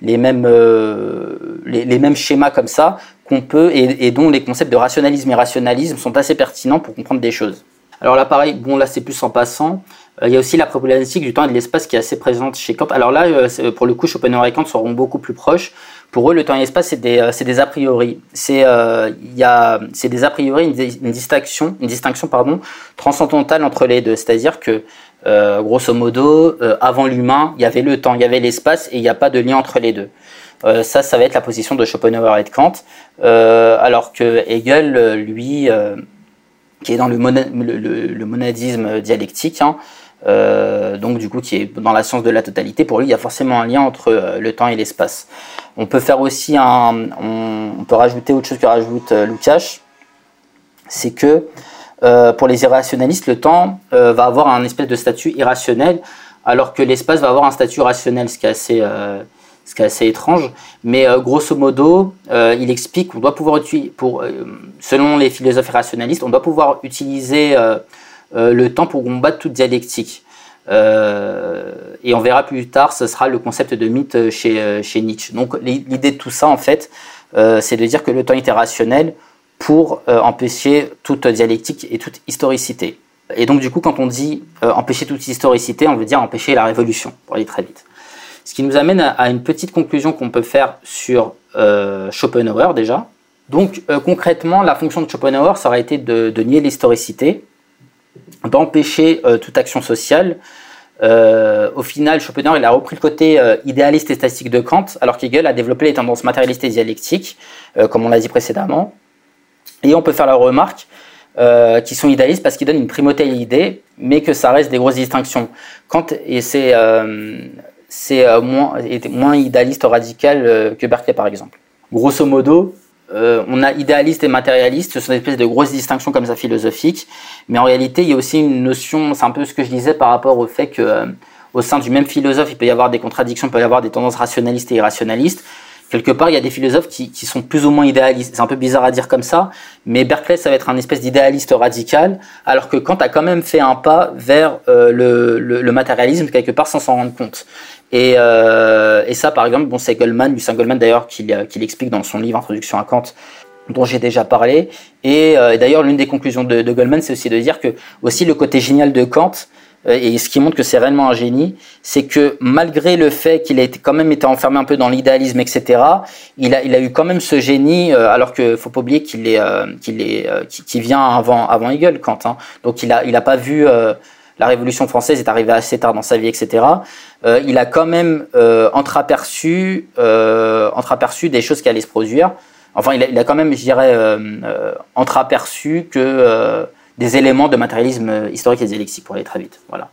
les mêmes, euh, les, mêmes schémas comme ça qu'on peut et, dont les concepts de rationalisme et rationalisme sont assez pertinents pour comprendre des choses. Alors là, pareil, bon, là, c'est plus en passant. il y a aussi la problématique du temps et de l'espace qui est assez présente chez Kant. Alors là, pour le coup, Schopenhauer et Kant seront beaucoup plus proches pour eux, le temps et l'espace, c'est des, euh, des, a priori. C'est euh, des a priori, une, distinction, une distinction pardon, transcendantale entre les deux. C'est-à-dire que, euh, grosso modo, avant l'humain, il y avait le temps, il y avait l'espace, et il n'y a pas de lien entre les deux. Ça, ça va être la position de Schopenhauer et de Kant. alors que Hegel, lui, qui est dans le, le, monadisme dialectique, hein, euh, donc du coup qui est dans la science de la totalité, pour lui il y a forcément un lien entre euh, le temps et l'espace. On peut faire aussi un, on, peut rajouter autre chose que rajoute euh, Lukács, c'est que euh, pour les irrationalistes, le temps va avoir un espèce de statut irrationnel, alors que l'espace va avoir un statut rationnel, ce qui est assez, ce qui est assez étrange. Mais grosso modo, il explique qu'on doit pouvoir utiliser, pour, selon les philosophes irrationalistes, on doit pouvoir utiliser le temps pour combattre toute dialectique. Euh, et on verra plus tard, ce sera le concept de mythe chez, euh, chez Nietzsche. Donc l'idée de tout ça, en fait, c'est de dire que le temps est rationnel pour empêcher toute dialectique et toute historicité. Et donc du coup, quand on dit empêcher toute historicité, on veut dire empêcher la révolution, pour aller très vite. Ce qui nous amène à, une petite conclusion qu'on peut faire sur Schopenhauer déjà. Donc concrètement, la fonction de Schopenhauer, ça aurait été de, de nier l'historicité, d'empêcher euh, toute action sociale. Euh, au final, Schopenhauer il a repris le côté euh, idéaliste et statistique de Kant, alors qu'Hegel a développé les tendances matérialistes et dialectiques, comme on l'a dit précédemment. Et on peut faire la remarque qui sont idéalistes parce qu'ils donnent une primauté à l'idée, mais que ça reste des grosses distinctions. Kant et c'est moins, moins idéaliste radical que Berkeley par exemple. Grosso modo, euh, on a idéaliste et matérialiste, ce sont des espèces de grosses distinctions comme ça philosophiques, mais en réalité il y a aussi une notion, c'est un peu ce que je disais par rapport au fait que euh, au sein du même philosophe il peut y avoir des contradictions, il peut y avoir des tendances rationalistes et irrationalistes. Quelque part, il y a des philosophes qui, sont plus ou moins idéalistes. C'est un peu bizarre à dire comme ça, mais Berkeley, ça va être un espèce d'idéaliste radical, alors que Kant a quand même fait un pas vers euh, le, matérialisme, quelque part, sans s'en rendre compte. Euh, et, ça, par exemple, bon, c'est Goldman, Lucien Goldman d'ailleurs, qui, l'explique dans son livre Introduction à Kant, dont j'ai déjà parlé. Et, euh, d'ailleurs, l'une des conclusions de, Goldman, c'est aussi de dire que aussi le côté génial de Kant, euh, et ce qui montre que c'est réellement un génie, c'est que malgré le fait qu'il a été, quand même été enfermé un peu dans l'idéalisme, etc., il a, il a eu quand même ce génie, alors que faut pas oublier qu'il est, qu'il est, qui vient avant, avant Hegel, Kant. Hein. Donc il a, il a pas vu la Révolution française est arrivée assez tard dans sa vie, etc. il a quand même entreaperçu, entreaperçu des choses qui allaient se produire. Enfin, il a, quand même, je dirais, entreaperçu que des éléments de matérialisme historique et dialectique, pour aller très vite. Voilà.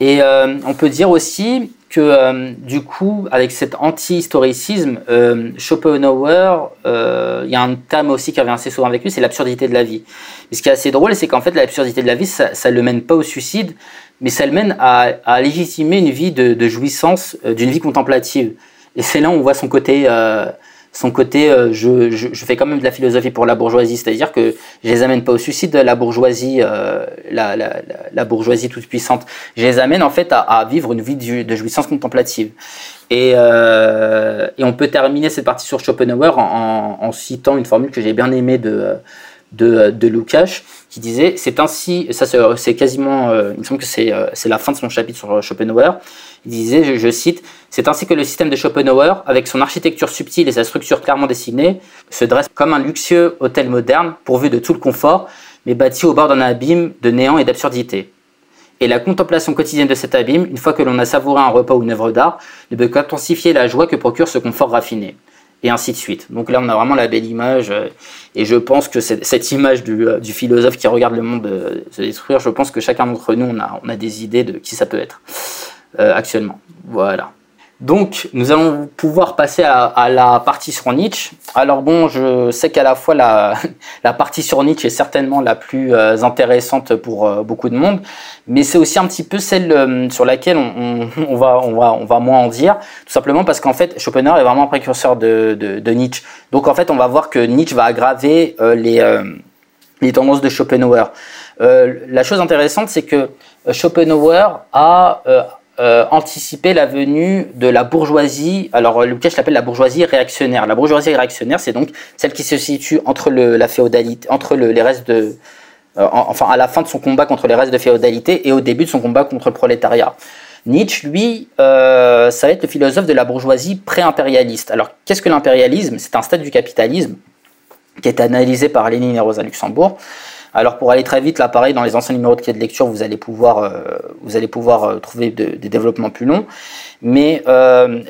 Et on peut dire aussi que euh, du coup, avec cet anti-historicisme, euh, Schopenhauer, euh, il y a un thème aussi qui revient assez souvent avec lui, c'est l'absurdité de la vie. Et ce qui est assez drôle, c'est qu'en fait, l'absurdité de la vie, ça ne le mène pas au suicide, mais ça le mène à, à légitimer une vie de, de jouissance, d'une vie contemplative. Et c'est là où on voit son côté son côté euh, je, fais quand même de la philosophie pour la bourgeoisie, c'est-à-dire que je les amène pas au suicide de la bourgeoisie, euh, la, bourgeoisie toute puissante. Je les amène en fait à, vivre une vie de, jouissance contemplative. Et, euh, et, on peut terminer cette partie sur Schopenhauer en, citant une formule que j'ai bien aimée de de, de Lukács qui disait c'est ainsi ça c'est quasiment il me semble que c'est la fin de son chapitre sur Schopenhauer disait je, cite c'est ainsi que le système de Schopenhauer avec son architecture subtile et sa structure clairement dessinée se dresse comme un luxueux hôtel moderne pourvu de tout le confort mais bâti au bord d'un abîme de néant et d'absurdité et la contemplation quotidienne de cet abîme, une fois que l'on a savouré un repas ou une œuvre d'art, ne peut qu'intensifier la joie que procure ce confort raffiné. Et ainsi de suite. Donc là, on a vraiment la belle image, euh, et je pense que cette image euh, du, philosophe qui regarde le monde euh, se détruire, je pense que chacun d'entre nous, on a des idées de qui ça peut être actuellement. Voilà. Donc, nous allons pouvoir passer à, la partie sur Nietzsche. Alors bon, je sais qu'à la fois (laughs) la, partie sur Nietzsche est certainement la plus euh, intéressante pour euh, beaucoup de monde, mais c'est aussi un petit peu celle euh, sur laquelle on, (laughs) va, moins en dire, tout simplement parce qu'en fait, Schopenhauer est vraiment un précurseur de, Nietzsche. Donc en fait, on va voir que Nietzsche va aggraver les, les tendances de Schopenhauer. la chose intéressante, c'est que Schopenhauer a euh, anticiper la venue de la bourgeoisie. Alors Lukács l'appelle la bourgeoisie réactionnaire. La bourgeoisie réactionnaire, c'est donc celle qui se situe entre la féodalité, entre le, les restes de, euh, enfin à la fin de son combat contre les restes de féodalité et au début de son combat contre le prolétariat. Nietzsche, lui, euh, ça va être le philosophe de la bourgeoisie pré-impérialiste. Alors, qu'est-ce que l'impérialisme? C'est un stade du capitalisme qui est analysé par Lénine et Rosa Luxembourg. Alors pour aller très vite, là pareil, dans les anciens numéros de clé de lecture, vous allez pouvoir, euh, vous allez pouvoir euh, trouver des développements plus longs. Mais euh,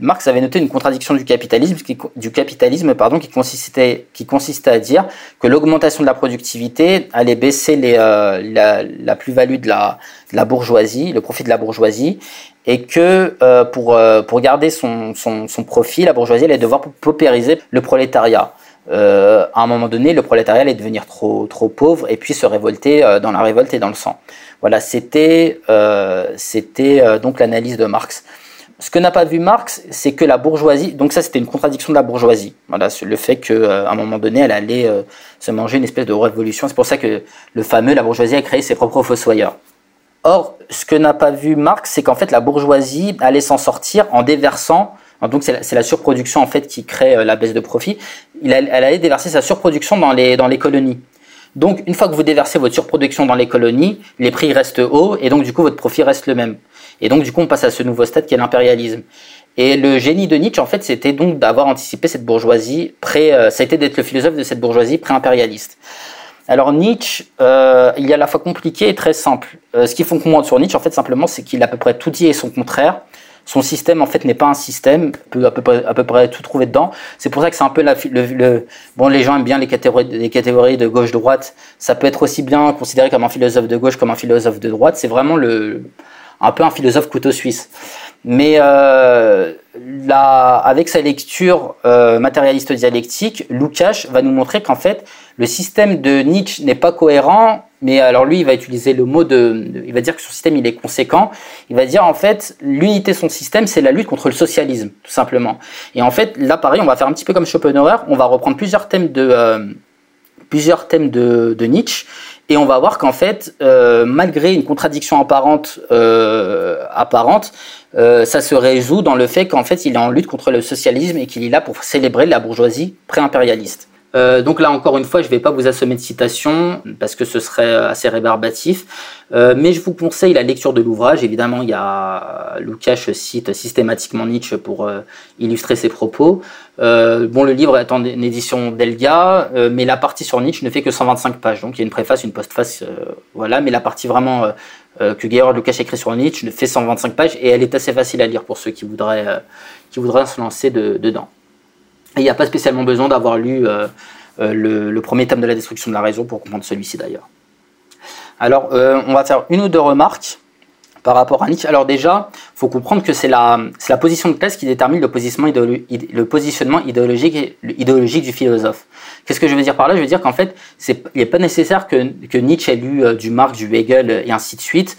Marx avait noté une contradiction du capitalisme, qui, du capitalisme pardon, qui, consistait, qui à dire que l'augmentation de la productivité allait baisser la, plus-value de la, de la bourgeoisie, le profit de la bourgeoisie, et que pour, pour garder son, son, son profit, la bourgeoisie allait devoir paupériser le prolétariat euh, à un moment donné, le prolétariat allait devenir trop, trop pauvre et puis se révolter euh, dans la révolte et dans le sang. Voilà, c'était euh, donc l'analyse de Marx. Ce que n'a pas vu Marx, c'est que la bourgeoisie, donc ça c'était une contradiction de la bourgeoisie. Voilà, le fait qu'à un moment donné, elle allait se manger une espèce de révolution. C'est pour ça que le fameux, la bourgeoisie a créé ses propres fossoyeurs. Or, ce que n'a pas vu Marx, c'est qu'en fait la bourgeoisie allait s'en sortir en déversant donc c'est la, surproduction en fait qui crée euh, la baisse de profit. elle allait déverser sa surproduction dans les, dans les colonies. Donc une fois que vous déversez votre surproduction dans les colonies, les prix restent hauts et donc du coup votre profit reste le même. Et donc du coup on passe à ce nouveau stade qui est l'impérialisme. Et le génie de Nietzsche en fait c'était donc d'avoir anticipé cette bourgeoisie pré, euh, ça a été d'être le philosophe de cette bourgeoisie pré-impérialiste. Alors Nietzsche, euh, il a à la fois compliqué et très simple. ce qui comprendre sur Nietzsche en fait simplement c'est qu'il a à peu près tout dit et son contraire. Son système, en fait, n'est pas un système, peut à peu près, à peu près tout trouver dedans. C'est pour ça que c'est un peu la, le, bon, les gens aiment bien les catégories, les catégories de gauche-droite. Ça peut être aussi bien considéré comme un philosophe de gauche comme un philosophe de droite. C'est vraiment le, un peu un philosophe couteau suisse. Mais euh, avec sa lecture euh, matérialiste dialectique, Lukács va nous montrer qu'en fait, le système de Nietzsche n'est pas cohérent, mais alors lui, il va utiliser le mot de, il va dire que son système il est conséquent. Il va dire en fait, l'unité de son système, c'est la lutte contre le socialisme, tout simplement. Et en fait, là, pareil, on va faire un petit peu comme Schopenhauer, on va reprendre plusieurs thèmes de euh, plusieurs thèmes de, Nietzsche et on va voir qu'en fait, euh, malgré une contradiction apparente, euh, apparente ça se résout dans le fait qu'en fait, il est en lutte contre le socialisme et qu'il est là pour célébrer la bourgeoisie pré-impérialiste. Euh, donc là, encore une fois, je ne vais pas vous assommer de citations parce que ce serait assez rébarbatif. Euh, mais je vous conseille la lecture de l'ouvrage. Évidemment, il y a Lukács cite systématiquement Nietzsche pour euh, illustrer ses propos. bon, le livre est en édition d'Elga, mais la partie sur Nietzsche ne fait que 125 pages. Donc il y a une préface, une postface, voilà. Mais la partie vraiment que Georg Lukács écrit sur Nietzsche fait 125 pages et elle est assez facile à lire pour ceux qui voudraient, qui voudraient se lancer dedans. Et il n'y a pas spécialement besoin d'avoir lu euh, euh, le, premier thème de la destruction de la raison pour comprendre celui-ci d'ailleurs. Alors, euh, on va faire une ou deux remarques par rapport à Nietzsche. Alors déjà, il faut comprendre que c'est la, position de classe qui détermine le positionnement, idéologique, du philosophe. Qu'est-ce que je veux dire par là? Je veux dire qu'en fait, il n'est pas nécessaire que, que, Nietzsche ait lu du Marx, du Hegel et ainsi de suite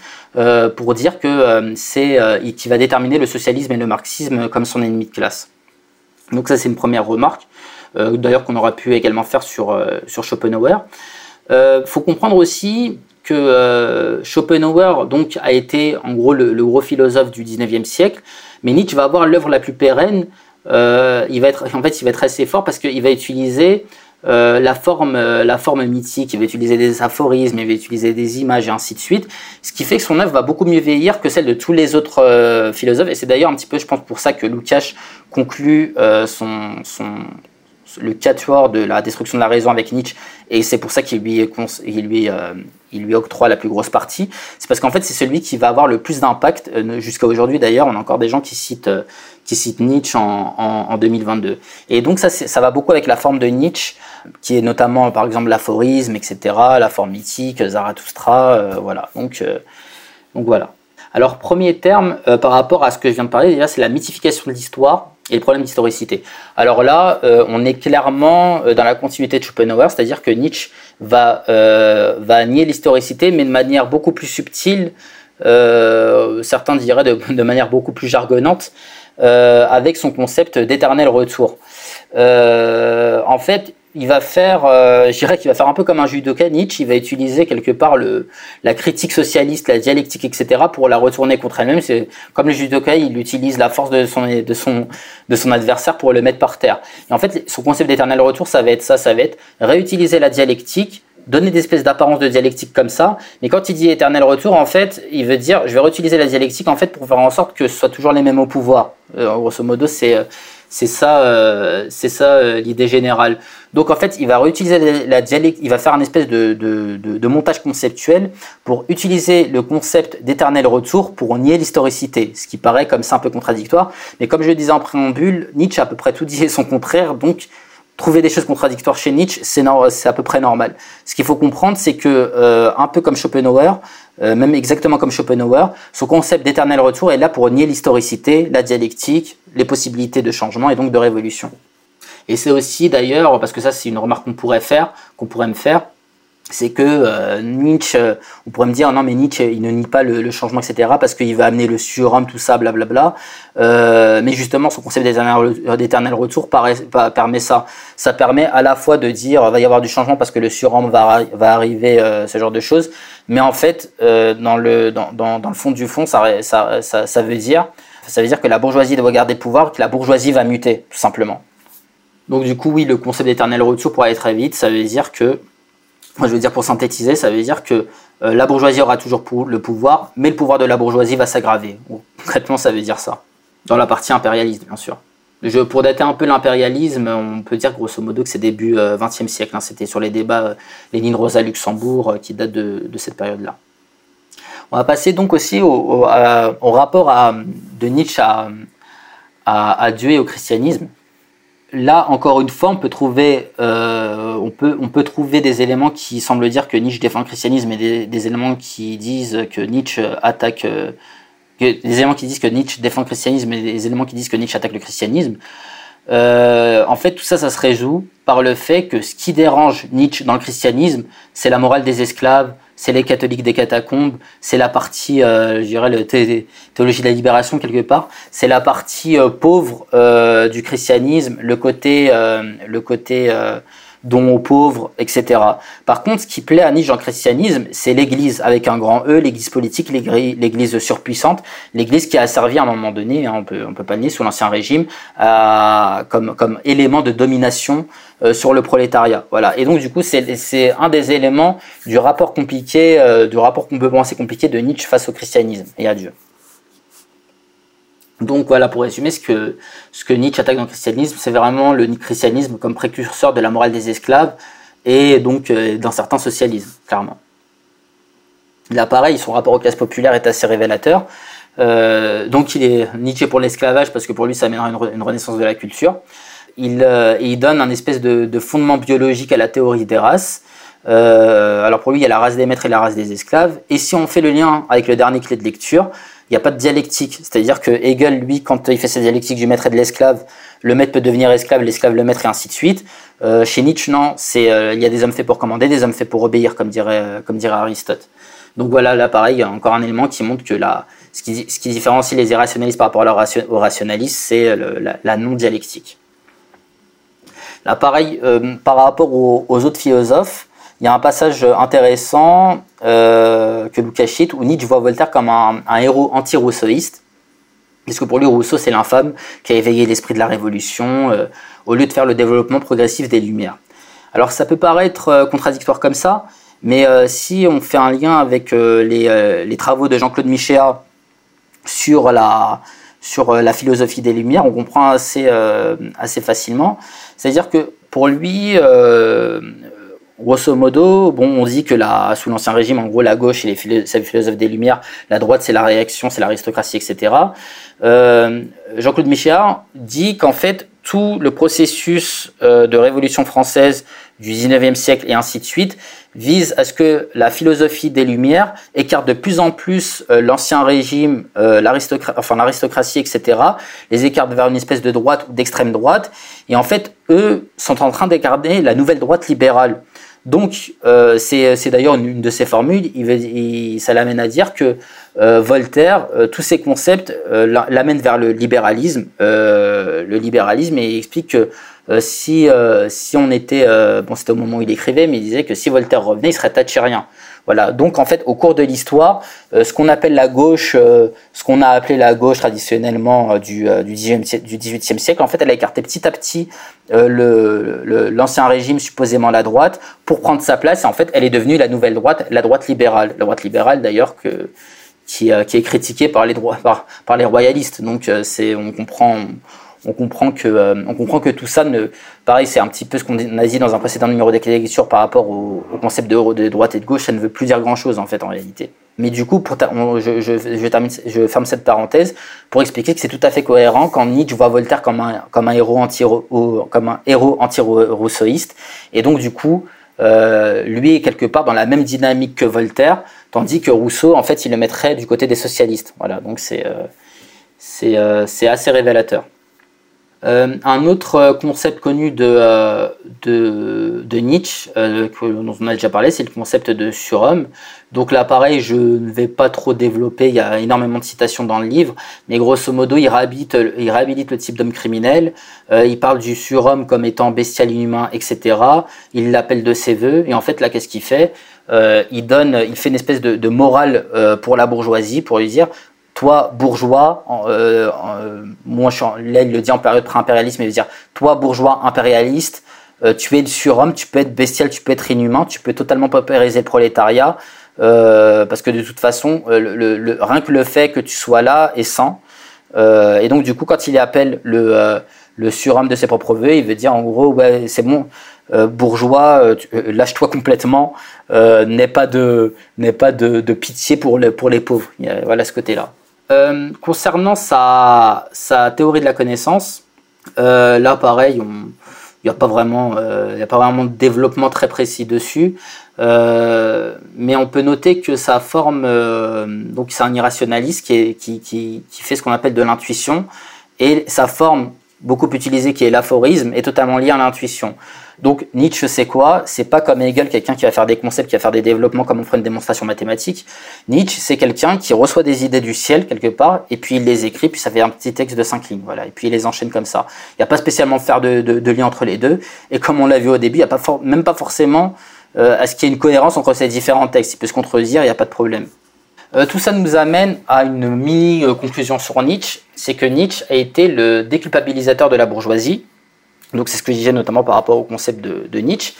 pour dire que c'est qui va déterminer le socialisme et le marxisme comme son ennemi de classe. Donc ça c'est une première remarque, euh, d'ailleurs qu'on aura pu également faire sur, euh, sur Schopenhauer. Il euh, faut comprendre aussi que Schopenhauer donc, a été en gros le, gros philosophe du 19e siècle, mais Nietzsche va avoir l'œuvre la plus pérenne. il va être, en fait, il va être assez fort parce qu'il va utiliser la, forme, la forme mythique, il va utiliser des aphorismes, il va utiliser des images et ainsi de suite, ce qui fait que son œuvre va beaucoup mieux vieillir que celle de tous les autres philosophes, et c'est d'ailleurs un petit peu, je pense, pour ça que Lukács conclut euh, son, le quatuor de la destruction de la raison avec Nietzsche, et c'est pour ça qu'il lui, il lui, euh, il lui octroie la plus grosse partie. C'est parce qu'en fait, c'est celui qui va avoir le plus d'impact. Euh, jusqu'à aujourd'hui, d'ailleurs, on a encore des gens qui citent, qui citent Nietzsche en, en, 2022. Et donc, ça, ça va beaucoup avec la forme de Nietzsche, qui est notamment, par exemple, l'aphorisme, etc., la forme mythique, Zarathustra, voilà. Donc, donc, voilà. Alors, premier terme, par rapport à ce que je viens de parler, c'est la mythification de l'histoire et le problème d'historicité. Alors là, euh, on est clairement euh, dans la continuité de Schopenhauer, c'est-à-dire que Nietzsche va, euh, va nier l'historicité, mais de manière beaucoup plus subtile, certains diraient de, de, manière beaucoup plus jargonnante, avec son concept d'éternel retour. en fait, il va faire, euh, qu'il va faire un peu comme un judoka Nietzsche, il va utiliser quelque part le, la critique socialiste, la dialectique, etc. pour la retourner contre elle-même. C'est comme le judoka, il utilise la force de son, de son, de son adversaire pour le mettre par terre. Et en fait, son concept d'éternel retour, ça va être ça, ça va être réutiliser la dialectique, donner des espèces d'apparence de dialectique comme ça. Mais quand il dit éternel retour, en fait, il veut dire, je vais réutiliser la dialectique en fait pour faire en sorte que ce soit toujours les mêmes au pouvoir. Euh, grosso modo, c'est euh, c'est ça, euh, c'est ça euh, l'idée générale. Donc en fait, il va réutiliser la dialecte, il va faire un espèce de, de, montage conceptuel pour utiliser le concept d'éternel retour pour nier l'historicité, ce qui paraît comme ça un peu contradictoire. Mais comme je le disais en préambule, Nietzsche a à peu près tout dit son contraire, donc trouver des choses contradictoires chez Nietzsche, c'est à peu près normal. Ce qu'il faut comprendre, c'est que, euh, un peu comme Schopenhauer, euh, même exactement comme Schopenhauer, son concept d'éternel retour est là pour nier l'historicité, la dialectique, les possibilités de changement et donc de révolution. Et c'est aussi d'ailleurs, parce que ça c'est une remarque qu'on pourrait faire, qu'on pourrait me faire, c'est que euh, Nietzsche, on pourrait me dire non mais Nietzsche il ne nie pas le, changement etc parce qu'il va amener le surhomme tout ça blablabla euh, mais justement son concept d'éternel retour permet ça. Ça permet à la fois de dire va y avoir du changement parce que le surhomme va, arriver euh, ce genre de choses mais en fait euh, dans, le, fond du fond ça veut dire ça veut dire que la bourgeoisie doit garder le pouvoir que la bourgeoisie va muter tout simplement. Donc du coup oui le concept d'éternel retour pour aller très vite. Ça veut dire que je veux dire pour synthétiser, ça veut dire que euh, la bourgeoisie aura toujours le pouvoir, mais le pouvoir de la bourgeoisie va s'aggraver. (laughs) Concrètement, ça veut dire ça. Dans la partie impérialiste, bien sûr. Pour dater un peu l'impérialisme, on peut dire grosso modo que c'est début XXe euh, siècle. Hein. C'était sur les débats euh, Lénine-Rosa Luxembourg qui datent de, cette période-là. On va passer donc aussi au, rapport de Nietzsche à, à Dieu et au christianisme là, encore une fois, on peut trouver, euh, on peut, on peut trouver des éléments qui semblent dire que Nietzsche défend le christianisme et des, éléments qui disent que Nietzsche attaque, euh, des éléments qui disent que Nietzsche défend le christianisme et des éléments qui disent que Nietzsche attaque le christianisme. Euh, en fait, tout ça, ça se résout par le fait que ce qui dérange Nietzsche dans le christianisme, c'est la morale des esclaves, c'est les catholiques des catacombes, c'est la partie, euh, je dirais, le théologie de la libération quelque part, c'est la partie euh, pauvre euh, du christianisme, le côté, le côté dons aux pauvres, etc. Par contre, ce qui plaît à Nietzsche le christianisme, c'est l'Église avec un grand E, l'Église politique, l'Église surpuissante, l'Église qui a servi à un moment donné, hein, on peut on peut pas nier sous l'ancien régime, comme comme élément de domination euh, sur le prolétariat. Voilà. Et donc du coup, c'est un des éléments du rapport compliqué, euh, du rapport qu'on peut penser compliqué de Nietzsche face au christianisme et à Dieu. Donc voilà, pour résumer, ce que, ce Nietzsche attaque dans le christianisme, c'est vraiment le christianisme comme précurseur de la morale des esclaves et donc euh, d'un certain socialisme, clairement. Là, pareil, son rapport aux classes populaires est assez révélateur. Euh, donc il est Nietzsche pour l'esclavage parce que pour lui ça amènera une, renaissance de la culture. Il, euh, donne un espèce de, fondement biologique à la théorie des races. alors pour lui il y a la race des maîtres et la race des esclaves. Et si on fait le lien avec le dernier clé de lecture, il n'y a pas de dialectique. C'est-à-dire que Hegel, lui, quand il fait sa dialectique du maître et de l'esclave, le maître peut devenir esclave, l'esclave le maître et ainsi de suite. Euh, chez Nietzsche, non, c'est euh, il y a des hommes faits pour commander, des hommes faits pour obéir, comme dirait, euh, comme dirait Aristote. Donc voilà, là pareil, il y a encore un élément qui montre que la, ce, qui, ce qui différencie les irrationalistes par rapport aux rationalistes, c'est la, non-dialectique. Là pareil, par rapport aux autres philosophes, il y a un passage intéressant euh, que Lucas cite où Nietzsche voit Voltaire comme un, héros anti-rousseauiste. Parce que pour lui, Rousseau, c'est l'infâme qui a éveillé l'esprit de la Révolution euh, au lieu de faire le développement progressif des Lumières. Alors ça peut paraître euh, contradictoire comme ça, mais si on fait un lien avec les, travaux de Jean-Claude Michéa sur la, sur la philosophie des Lumières, on comprend assez, assez facilement. C'est-à-dire que pour lui, Grosso modo, bon, on dit que la, sous l'Ancien Régime, en gros, la gauche, c'est les philosophes des Lumières, la droite, c'est la réaction, c'est l'aristocratie, etc. Euh, Jean-Claude Michéa dit qu'en fait, tout le processus euh, de révolution française du 19e siècle et ainsi de suite vise à ce que la philosophie des Lumières écarte de plus en plus euh, l'ancien régime, euh, l'aristocratie, enfin etc., les écarte vers une espèce de droite ou d'extrême droite, et en fait, eux sont en train d'écarter la nouvelle droite libérale. Donc, euh, c'est d'ailleurs une, de ses formules, ça l'amène à dire que euh, Voltaire, euh, tous ces concepts l'amènent vers le libéralisme, le libéralisme, et il explique que si, si on était, bon c'était au moment où il écrivait, mais il disait que si Voltaire revenait, il serait thatchérien. Voilà. Donc en fait, au cours de l'histoire, euh, ce qu'on appelle la gauche, euh, ce qu'on a appelé la gauche traditionnellement euh, du, du, 18e, siècle, en fait, elle a écarté petit à petit l'ancien régime, supposément la droite, pour prendre sa place. Et en fait, elle est devenue la nouvelle droite, la droite libérale. La droite libérale, d'ailleurs, que qui, qui, est critiquée par les, droits, par, par les royalistes. Donc, c'est, on comprend, comprend que, euh, on comprend que tout ça ne. Pareil, c'est un petit peu ce qu'on a dit dans un précédent numéro d'écriture par rapport au, concept de, droite et de gauche, ça ne veut plus dire grand chose en fait en réalité. Mais du coup, pour je, ferme cette parenthèse pour expliquer que c'est tout à fait cohérent quand Nietzsche voit Voltaire comme un, héros anti-rousseauiste, et donc du coup, euh, lui est quelque part dans la même dynamique que Voltaire, tandis que Rousseau, en fait, il le mettrait du côté des socialistes. Voilà, donc c'est euh, c'est assez révélateur. Euh, un autre euh, concept connu de, euh, de, Nietzsche, dont on a déjà parlé, c'est le concept de surhomme. Donc là, pareil, je ne vais pas trop développer, il y a énormément de citations dans le livre, mais grosso modo, il réhabilite, il réhabilite le type d'homme criminel, il parle du surhomme comme étant bestial inhumain, etc. Il l'appelle de ses voeux, et en fait, là, qu'est-ce qu'il fait? Il donne, il fait une espèce de morale pour la bourgeoisie, pour lui dire toi bourgeois, euh, euh, moi je le dit en période pré-impérialisme, il veut dire toi bourgeois impérialiste, euh, tu es le surhomme, tu peux être bestial, tu peux être inhumain, tu peux totalement paupériser le prolétariat, parce que de toute façon, rien que le fait que tu sois là est sans. et donc du coup, quand il appelle le, surhomme de ses propres voeux, il veut dire en gros, c'est bon, bourgeois, lâche-toi complètement, n'aie pas de, pitié pour, pour les pauvres. Voilà ce côté-là. Euh, concernant sa, sa, théorie de la connaissance, euh, là pareil, il n'y a, pas vraiment, euh, a pas vraiment de développement très précis dessus, mais on peut noter que sa forme, donc c'est un irrationaliste qui, qui, qui, qui, fait ce qu'on appelle de l'intuition, et sa forme beaucoup utilisé, qui est l'aphorisme, est totalement lié à l'intuition. Donc Nietzsche, c'est quoi? C'est pas comme Hegel, quelqu'un qui va faire des concepts, qui va faire des développements comme on ferait une démonstration mathématique. Nietzsche, c'est quelqu'un qui reçoit des idées du ciel quelque part, et puis il les écrit, puis ça fait un petit texte de cinq lignes, voilà, et puis il les enchaîne comme ça. Il n'y a pas spécialement faire de, de, lien entre les deux, et comme on l'a vu au début, il n'y a pas même pas forcément euh, à ce qu'il y ait une cohérence entre ces différents textes. Il peut se contredire, il n'y a pas de problème. Euh, tout ça nous amène à une mini-conclusion sur Nietzsche, c'est que Nietzsche a été le déculpabilisateur de la bourgeoisie, donc c'est ce que je disais notamment par rapport au concept de, Nietzsche.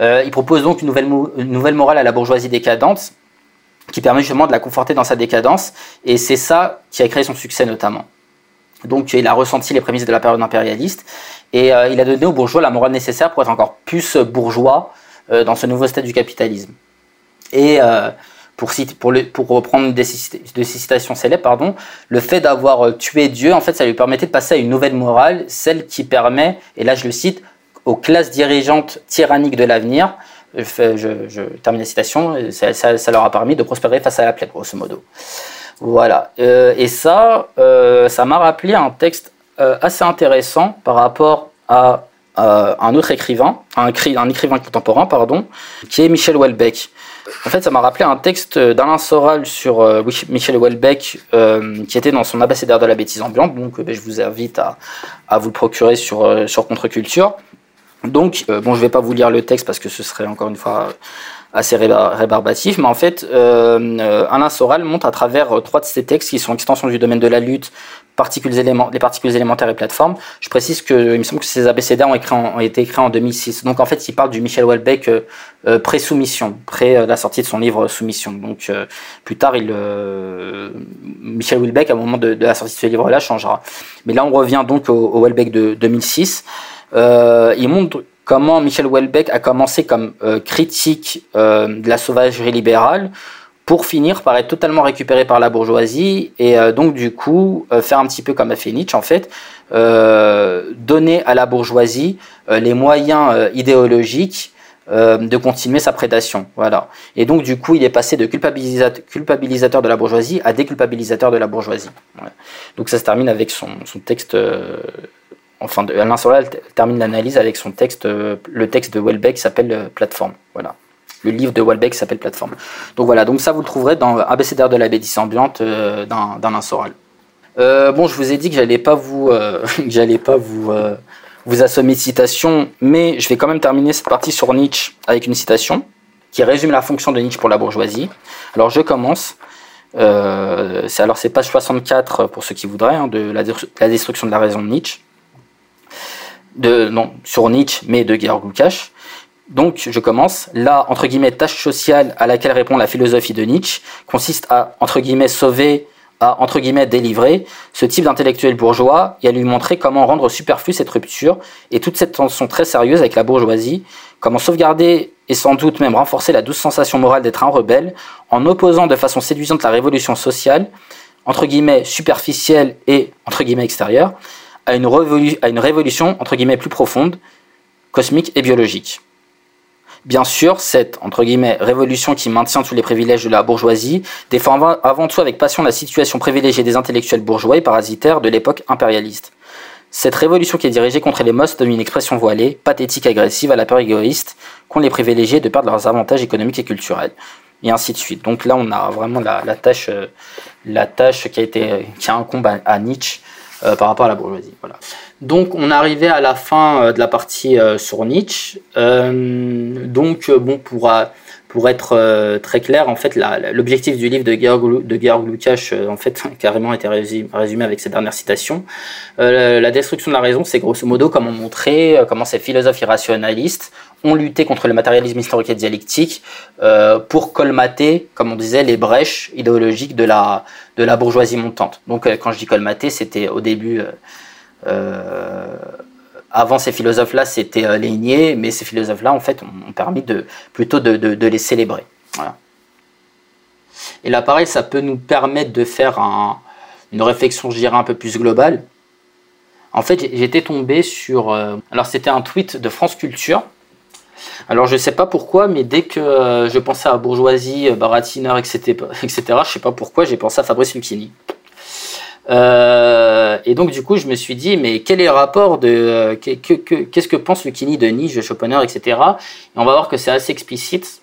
Euh, il propose donc une nouvelle, morale à la bourgeoisie décadente qui permet justement de la conforter dans sa décadence et c'est ça qui a créé son succès notamment. Donc il a ressenti les prémices de la période impérialiste et euh, il a donné aux bourgeois la morale nécessaire pour être encore plus bourgeois euh, dans ce nouveau stade du capitalisme. Pour, pour, pour reprendre des, citations célèbres, pardon, le fait d'avoir euh, tué Dieu, en fait, ça lui permettait de passer à une nouvelle morale, celle qui permet, et là je le cite, aux classes dirigeantes tyranniques de l'avenir, je, termine la citation, ça, ça, leur a permis de prospérer face à la plaie, grosso modo. Voilà. Euh, et ça, euh, ça m'a rappelé un texte assez intéressant par rapport à un autre écrivain, un, écrivain contemporain, pardon, qui est Michel Houellebecq. En fait, ça m'a rappelé un texte d'Alain Soral sur euh, Michel Houellebecq, euh, qui était dans son abécédaire de la bêtise ambiante. Donc, euh, ben, je vous invite à, à, vous le procurer sur, sur Contre-Culture. Donc, bon, je vais pas vous lire le texte parce que ce serait encore une fois assez rébarbatif, mais en fait, Alain Soral montre à travers trois de ses textes qui sont extensions du domaine de la lutte particules les particules élémentaires et plateformes. Je précise que il me semble que ces abécédaires ont, été écrits en 2006. Donc en fait, il parle du Michel Houellebecq euh, euh pré-soumission, pré euh, la sortie de son livre Soumission. Donc euh, plus tard, il Michel Houellebecq, à un moment de, la sortie de ce livre-là, changera. Mais là, on revient donc au, au Houellebecq de 2006. il montre comment Michel Houellebecq a commencé comme critique de la sauvagerie libérale pour finir par être totalement récupéré par la bourgeoisie et euh, donc du coup euh, faire un petit peu comme a fait Nietzsche en fait, euh, donner à la bourgeoisie les moyens idéologiques de continuer sa prédation. Voilà. Et donc du coup il est passé de culpabilisateur, de la bourgeoisie à déculpabilisateur de la bourgeoisie. Donc ça se termine avec son, son texte. Enfin, Alain Soral termine l'analyse avec son texte, le texte de Welbeck s'appelle Plateforme. Voilà le livre de Walbeck qui s'appelle Plateforme. Donc voilà, donc ça vous le trouverez dans Abécédaire de la bêtise ambiante euh, d'un Soral. Euh, bon, je vous ai dit que j'allais pas vous, euh, (laughs) j'allais pas vous, euh, vous assommer de citations, mais je vais quand même terminer cette partie sur Nietzsche avec une citation qui résume la fonction de Nietzsche pour la bourgeoisie. Alors je commence. alors c'est page 64 pour ceux qui voudraient hein, de la, destruction de la raison de Nietzsche. De, non, sur Nietzsche, mais de Georg Lukács. Donc, je commence. La, entre guillemets, tâche sociale à laquelle répond la philosophie de Nietzsche consiste à, entre guillemets, sauver, à, entre guillemets, délivrer ce type d'intellectuel bourgeois et à lui montrer comment rendre superflue cette rupture et toute cette tension très sérieuse avec la bourgeoisie, comment sauvegarder et sans doute même renforcer la douce sensation morale d'être un rebelle en opposant de façon séduisante la révolution sociale, entre guillemets, superficielle et, entre guillemets, extérieure, à une, révolution, entre guillemets, plus profonde, cosmique et biologique. Bien sûr, cette entre guillemets révolution qui maintient tous les privilèges de la bourgeoisie défend avant tout avec passion la situation privilégiée des intellectuels bourgeois et parasitaires de l'époque impérialiste. Cette révolution qui est dirigée contre les mœurs donne une expression voilée, pathétique, agressive, à la peur égoïste, qu'ont les privilégiés de perdre leurs avantages économiques et culturels. Et ainsi de suite. Donc là, on a vraiment la, tâche, euh, la tâche qui a été, qui a combat à Nietzsche euh, par rapport à la bourgeoisie. Voilà. Donc on arrivé à la fin euh, de la partie euh, sur Nietzsche. donc bon pour pour être très clair, en fait, l'objectif du livre de Georg, de Georg Lukács, en fait, (laughs) carrément été résumé, avec cette dernière citation. la destruction de la raison, c'est grosso modo comment montrer comment ces philosophes irrationalistes ont lutté contre le matérialisme historique et dialectique pour colmater, comme on disait, les brèches idéologiques de la, de la bourgeoisie montante. Donc quand je dis colmater, c'était au début euh, avant ces philosophes-là, c'était euh, les mais ces philosophes-là, en fait, ont permis de, plutôt de, les célébrer. Et là, pareil, ça peut nous permettre de faire une réflexion, je dirais, un peu plus globale. En fait, j'étais tombé sur... Euh, alors, c'était un tweet de France Culture. Alors, je sais pas pourquoi, mais dès que je pensais à bourgeoisie, baratineur, etc., (laughs) etc., je sais pas pourquoi, j'ai pensé à Fabrice Lucchini. et donc du coup, je me suis dit, mais quel est le rapport de qu'est-ce que pense Lucchini de Nietzsche, Schopenhauer, etc. Et on va voir que c'est assez explicite.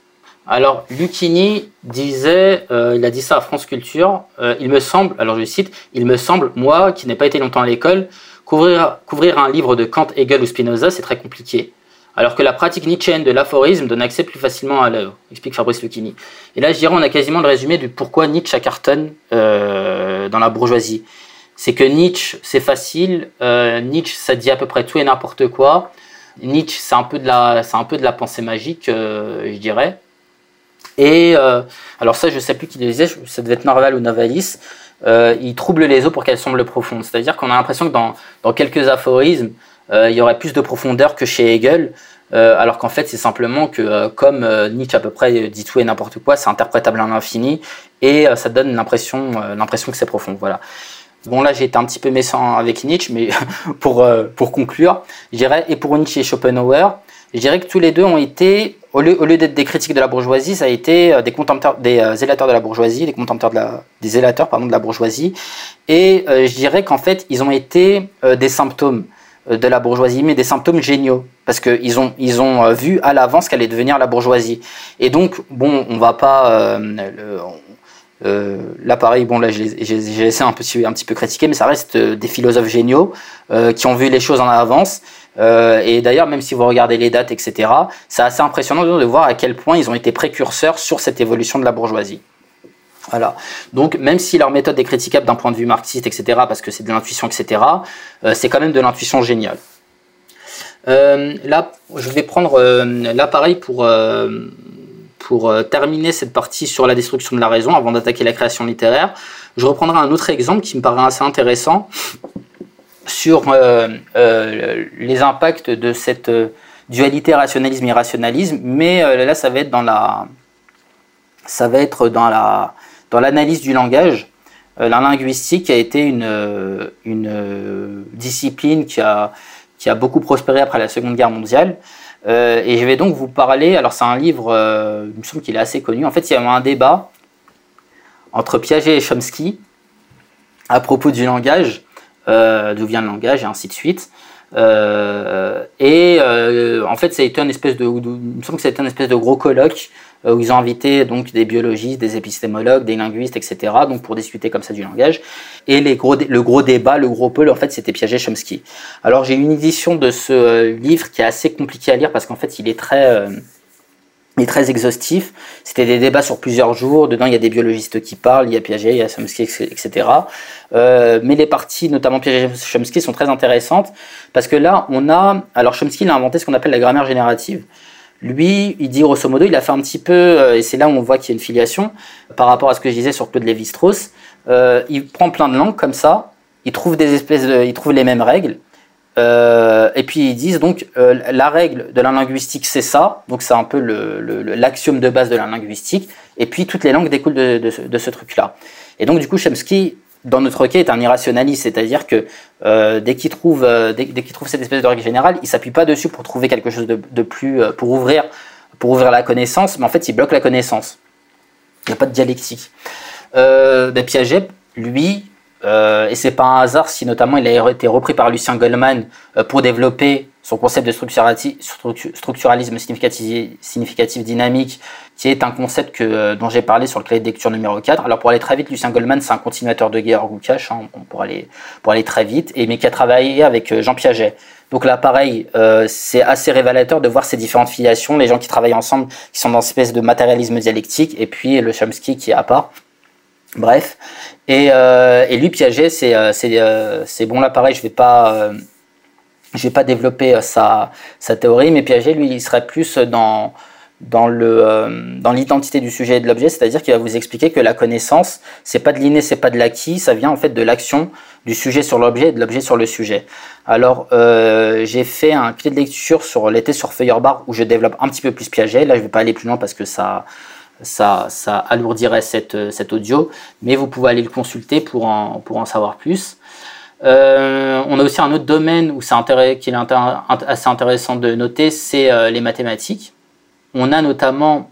Alors, Lucchini disait, il a dit ça à France Culture, il me semble, alors je cite, il me semble, moi qui n'ai pas été longtemps à l'école, couvrir, couvrir un livre de Kant, Hegel ou Spinoza, c'est très compliqué alors que la pratique nietzschéenne de l'aphorisme donne accès plus facilement à l'œuvre, explique Fabrice Lucchini. Et là, je dirais, on a quasiment le résumé du pourquoi Nietzsche cartonne euh, dans la bourgeoisie. C'est que Nietzsche, c'est facile, euh, Nietzsche, ça dit à peu près tout et n'importe quoi. Nietzsche, c'est un peu de la, un peu de la pensée magique, euh, je dirais. Et alors ça, je sais plus qui le disait, ça devait être Norval ou Novalis. il trouble les eaux pour qu'elles semblent profondes. C'est-à-dire qu'on a l'impression que dans, quelques aphorismes, euh, il y aurait plus de profondeur que chez Hegel. Euh, alors qu'en fait, c'est simplement que, euh, comme Nietzsche à peu près dit tout et n'importe quoi, c'est interprétable à l'infini et ça donne l'impression, l'impression que c'est profond. Voilà. Bon, là, j'ai été un petit peu méchant avec Nietzsche, mais (laughs) pour, pour conclure, et pour Nietzsche et Schopenhauer, je dirais que tous les deux ont été, au lieu, au lieu d'être des critiques de la bourgeoisie, ça a été des contempteurs, des zélateurs de la bourgeoisie, des contempteurs de la, des zélateurs, pardon, de la bourgeoisie. Et je dirais qu'en fait, ils ont été des symptômes. Euh, de la bourgeoisie, mais des symptômes géniaux, parce qu'ils ont, ils ont euh, vu à l'avance qu'elle allait devenir la bourgeoisie. Et donc, bon, on va pas... Euh, là, pareil, bon, là, j'ai laissé un petit, un petit peu critiquer, mais ça reste des philosophes géniaux qui ont vu les choses en avance. et d'ailleurs, même si vous regardez les dates, etc., c'est assez impressionnant de voir à quel point ils ont été précurseurs sur cette évolution de la bourgeoisie. Voilà. Donc, même si leur méthode est critiquable d'un point de vue marxiste, etc., parce que c'est de l'intuition, etc., euh, c'est quand même de l'intuition géniale. Euh, là, je vais prendre euh, l'appareil pour, pour terminer cette partie sur la destruction de la raison avant d'attaquer la création littéraire. Je reprendrai un autre exemple qui me paraît assez intéressant sur les impacts de cette dualité rationalisme-irrationalisme, mais là, ça va être dans la, ça va être dans la, dans l'analyse du langage, euh, la linguistique a été une, euh, euh, discipline qui a, beaucoup prospéré après la Seconde Guerre mondiale. et je vais donc vous parler, alors c'est un livre, il me semble qu'il est assez connu, en fait il y a eu un débat entre Piaget et Chomsky à propos du langage, d'où vient le langage et ainsi de suite. et en fait, ça a été espèce de, il me semble que ça a été une espèce de gros colloque où ils ont invité donc des biologistes, des épistémologues, des linguistes, etc. Donc pour discuter comme ça du langage. Et le gros débat, le gros pôle, en fait, c'était Piaget-Chomsky. Alors j'ai une édition de ce euh, livre qui est assez compliqué à lire parce qu'en fait, il est très euh, est très exhaustif. C'était des débats sur plusieurs jours. Dedans, il y a des biologistes qui parlent, il y a Piaget, il y a Chomsky, etc. Euh, mais les parties, notamment Piaget et Chomsky, sont très intéressantes parce que là, on a. Alors, Chomsky, il a inventé ce qu'on appelle la grammaire générative. Lui, il dit grosso modo, il a fait un petit peu, euh, et c'est là où on voit qu'il y a une filiation par rapport à ce que je disais sur Claude Lévi-Strauss. Euh, il prend plein de langues comme ça, il trouve des espèces, de, il trouve les mêmes règles, euh, et puis ils disent donc la règle de la linguistique c'est ça, donc c'est un peu l'axiome le, de base de la linguistique, et puis toutes les langues découlent de, de, de ce truc-là. Et donc du coup Chomsky dans notre cas, est un irrationaliste, c'est-à-dire que euh, dès qu'il trouve, euh, dès, trouve cette espèce de règle générale, il s'appuie pas dessus pour trouver quelque chose de, plus, euh, pour ouvrir, pour ouvrir la connaissance, mais en fait, il bloque la connaissance. Il n'y a pas de dialectique. Ben Piaget, lui, et c'est pas un hasard si notamment il a été repris par Lucien Goldman pour développer son concept de structuralisme significatif, dynamique, qui est un concept euh, dont j'ai parlé sur le clé de lecture numéro 4. Alors pour aller très vite, Lucien Goldman, c'est un continuateur de Georg Lukács, hein, pour, aller, pour aller très vite, et, mais qui a travaillé avec euh, Jean Piaget. Donc là, pareil, euh, c'est assez révélateur de voir ces différentes filiations, les gens qui travaillent ensemble, qui sont dans une espèce de matérialisme dialectique, et puis le Chomsky qui est à part. Bref. Et, et lui, Piaget, c'est c'est bon là, pareil, je vais pas je vais pas développer euh, sa, sa théorie, mais Piaget, lui, il serait plus dans, dans, le, euh, dans l'identité du sujet et de l'objet, c'est-à-dire qu'il va vous expliquer que la connaissance, c'est pas de l'inné, c'est pas de l'acquis, ça vient en fait de l'action du sujet sur l'objet et de l'objet sur le sujet. Alors, euh, j'ai fait un clé de lecture sur l'été sur Feuerbach où je développe un petit peu plus Piaget. Là, je vais pas aller plus loin parce que ça, ça, ça alourdirait cette, cet audio, mais vous pouvez aller le consulter pour en, pour en savoir plus. Euh, on a aussi un autre domaine où c'est qui est assez intéressant de noter, c'est euh, les mathématiques. On a notamment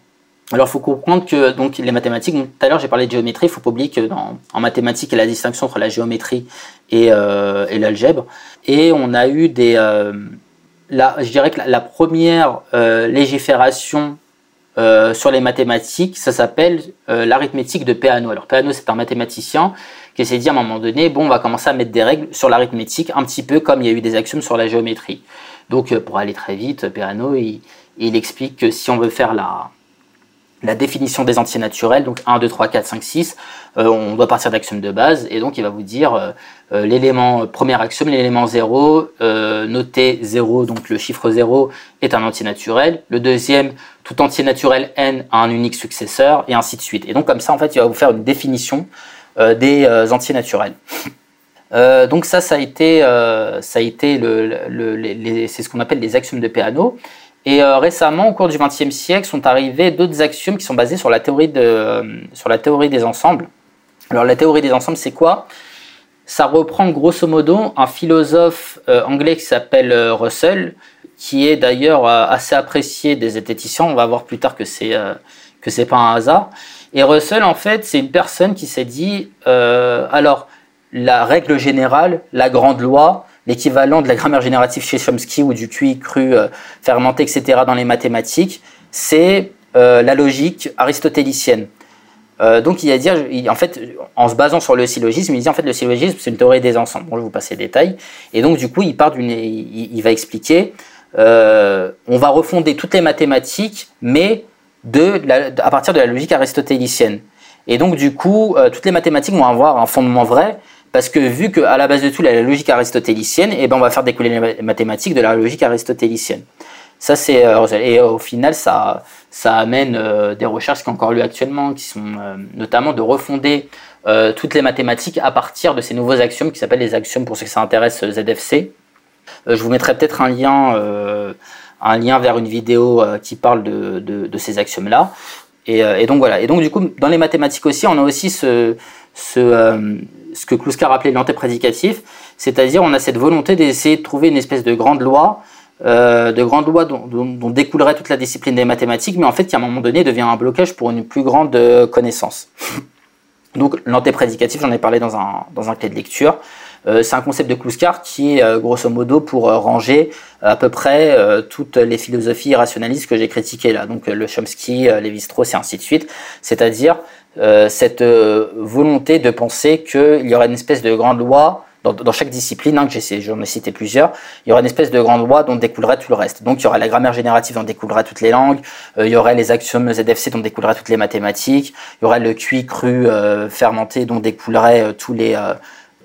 Alors, il faut comprendre que donc, les mathématiques, tout à l'heure j'ai parlé de géométrie, il faut pas oublier que en mathématiques, il y a la distinction entre la géométrie et, euh, l'algèbre. Et on a eu des. La, je dirais que la, première légifération sur les mathématiques, ça s'appelle l'arithmétique de Peano. Alors Peano, c'est un mathématicien qui s'est dit à un moment donné, bon, on va commencer à mettre des règles sur l'arithmétique, un petit peu comme il y a eu des axiomes sur la géométrie. Donc, pour aller très vite, Peano, il, il explique que si on veut faire la, définition des entiers naturels, donc 1, 2, 3, 4, 5, 6, on doit partir d'axiomes de base, et donc il va vous dire euh, euh, l'élément, premier axiome, l'élément 0, euh, noté 0, donc le chiffre 0 est un entier naturel, le deuxième, tout entier naturel n a un unique successeur, et ainsi de suite. Et donc comme ça, en fait, il va vous faire une définition des entiers naturels. (laughs) donc ça, ça a été, ça a été le, c'est ce qu'on appelle les axiomes de Peano. Et euh, récemment, au cours du XXe siècle, sont arrivés d'autres axiomes qui sont basés sur la théorie, de, euh, sur la théorie des ensembles. Alors la théorie des ensembles, c'est quoi? Ça reprend grosso modo un philosophe euh, anglais qui s'appelle Russell, qui est d'ailleurs assez apprécié des zététiciens. On va voir plus tard que c'est que c'est pas un hasard. Et Russell, en fait, c'est une personne qui s'est dit alors la règle générale, la grande loi, l'équivalent de la grammaire générative chez Chomsky ou du QI cru euh, fermenté, etc. dans les mathématiques, c'est euh, la logique aristotélicienne. Euh, donc il a dire, en fait, en se basant sur le syllogisme, il dit en fait le syllogisme c'est une théorie des ensembles. Bon, je vous passer les détails. Et donc du coup, il part d'une, il, va expliquer, on va refonder toutes les mathématiques, mais de, à partir de la logique aristotélicienne. Et donc du coup, toutes les mathématiques vont avoir un fondement vrai, parce que vu qu'à la base de tout, il y a la logique aristotélicienne, et eh ben on va faire découler les mathématiques de la logique aristotélicienne. Ça, c'est euh, et au final, ça, ça amène euh, des recherches qui ont encore lieu actuellement, qui sont euh, notamment de refonder toutes les mathématiques à partir de ces nouveaux axiomes qui s'appellent les axiomes pour ceux que ça intéresse ZFC. je vous mettrai peut-être un lien, un lien vers une vidéo qui parle de, ces axiomes-là. Et, et, donc voilà. Et donc du coup, dans les mathématiques aussi, on a aussi ce, ce ce que Kluskar appelait l'antéprédicatif, c'est-à-dire on a cette volonté d'essayer de trouver une espèce de grande loi, euh, de grande loi dont, découlerait toute la discipline des mathématiques, mais en fait qui à un moment donné devient un blocage pour une plus grande euh, connaissance. Donc l'antéprédicatif, j'en ai parlé dans un, dans un clé de lecture. Euh, c'est un concept de Kluskar qui est grosso modo pour ranger à peu près toutes les philosophies rationalistes que j'ai critiquées là, donc le Chomsky, Lévi-Strauss et ainsi de suite. C'est-à-dire euh, cette euh, volonté de penser qu'il y aurait une espèce de grande loi dans, chaque discipline, hein, que j'en ai cité plusieurs, il y aurait une espèce de grande loi dont découlerait tout le reste. Donc il y aurait la grammaire générative dont découleraient toutes les langues, euh, il y aurait les axiomes ZFC dont découleraient toutes les mathématiques, il y aurait le QI cru fermenté dont découleraient tous les,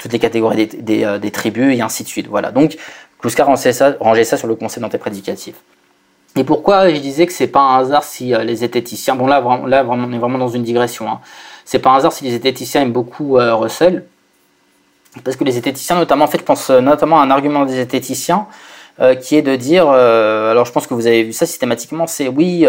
toutes les catégories des, des, tribus et ainsi de suite. Voilà. Donc Kluskar rangeait ça, rangeait ça sur le concept d'antéprédicatif. Et pourquoi je disais que c'est pas un hasard si euh, les zététiciens, bon là, là on est vraiment dans une digression, hein. c'est pas un hasard si les zététiciens aiment beaucoup euh, Russell, parce que les zététiciens, notamment, en fait, je pense euh, notamment à un argument des zététiciens, qui est de dire, alors je pense que vous avez vu ça systématiquement, c'est oui,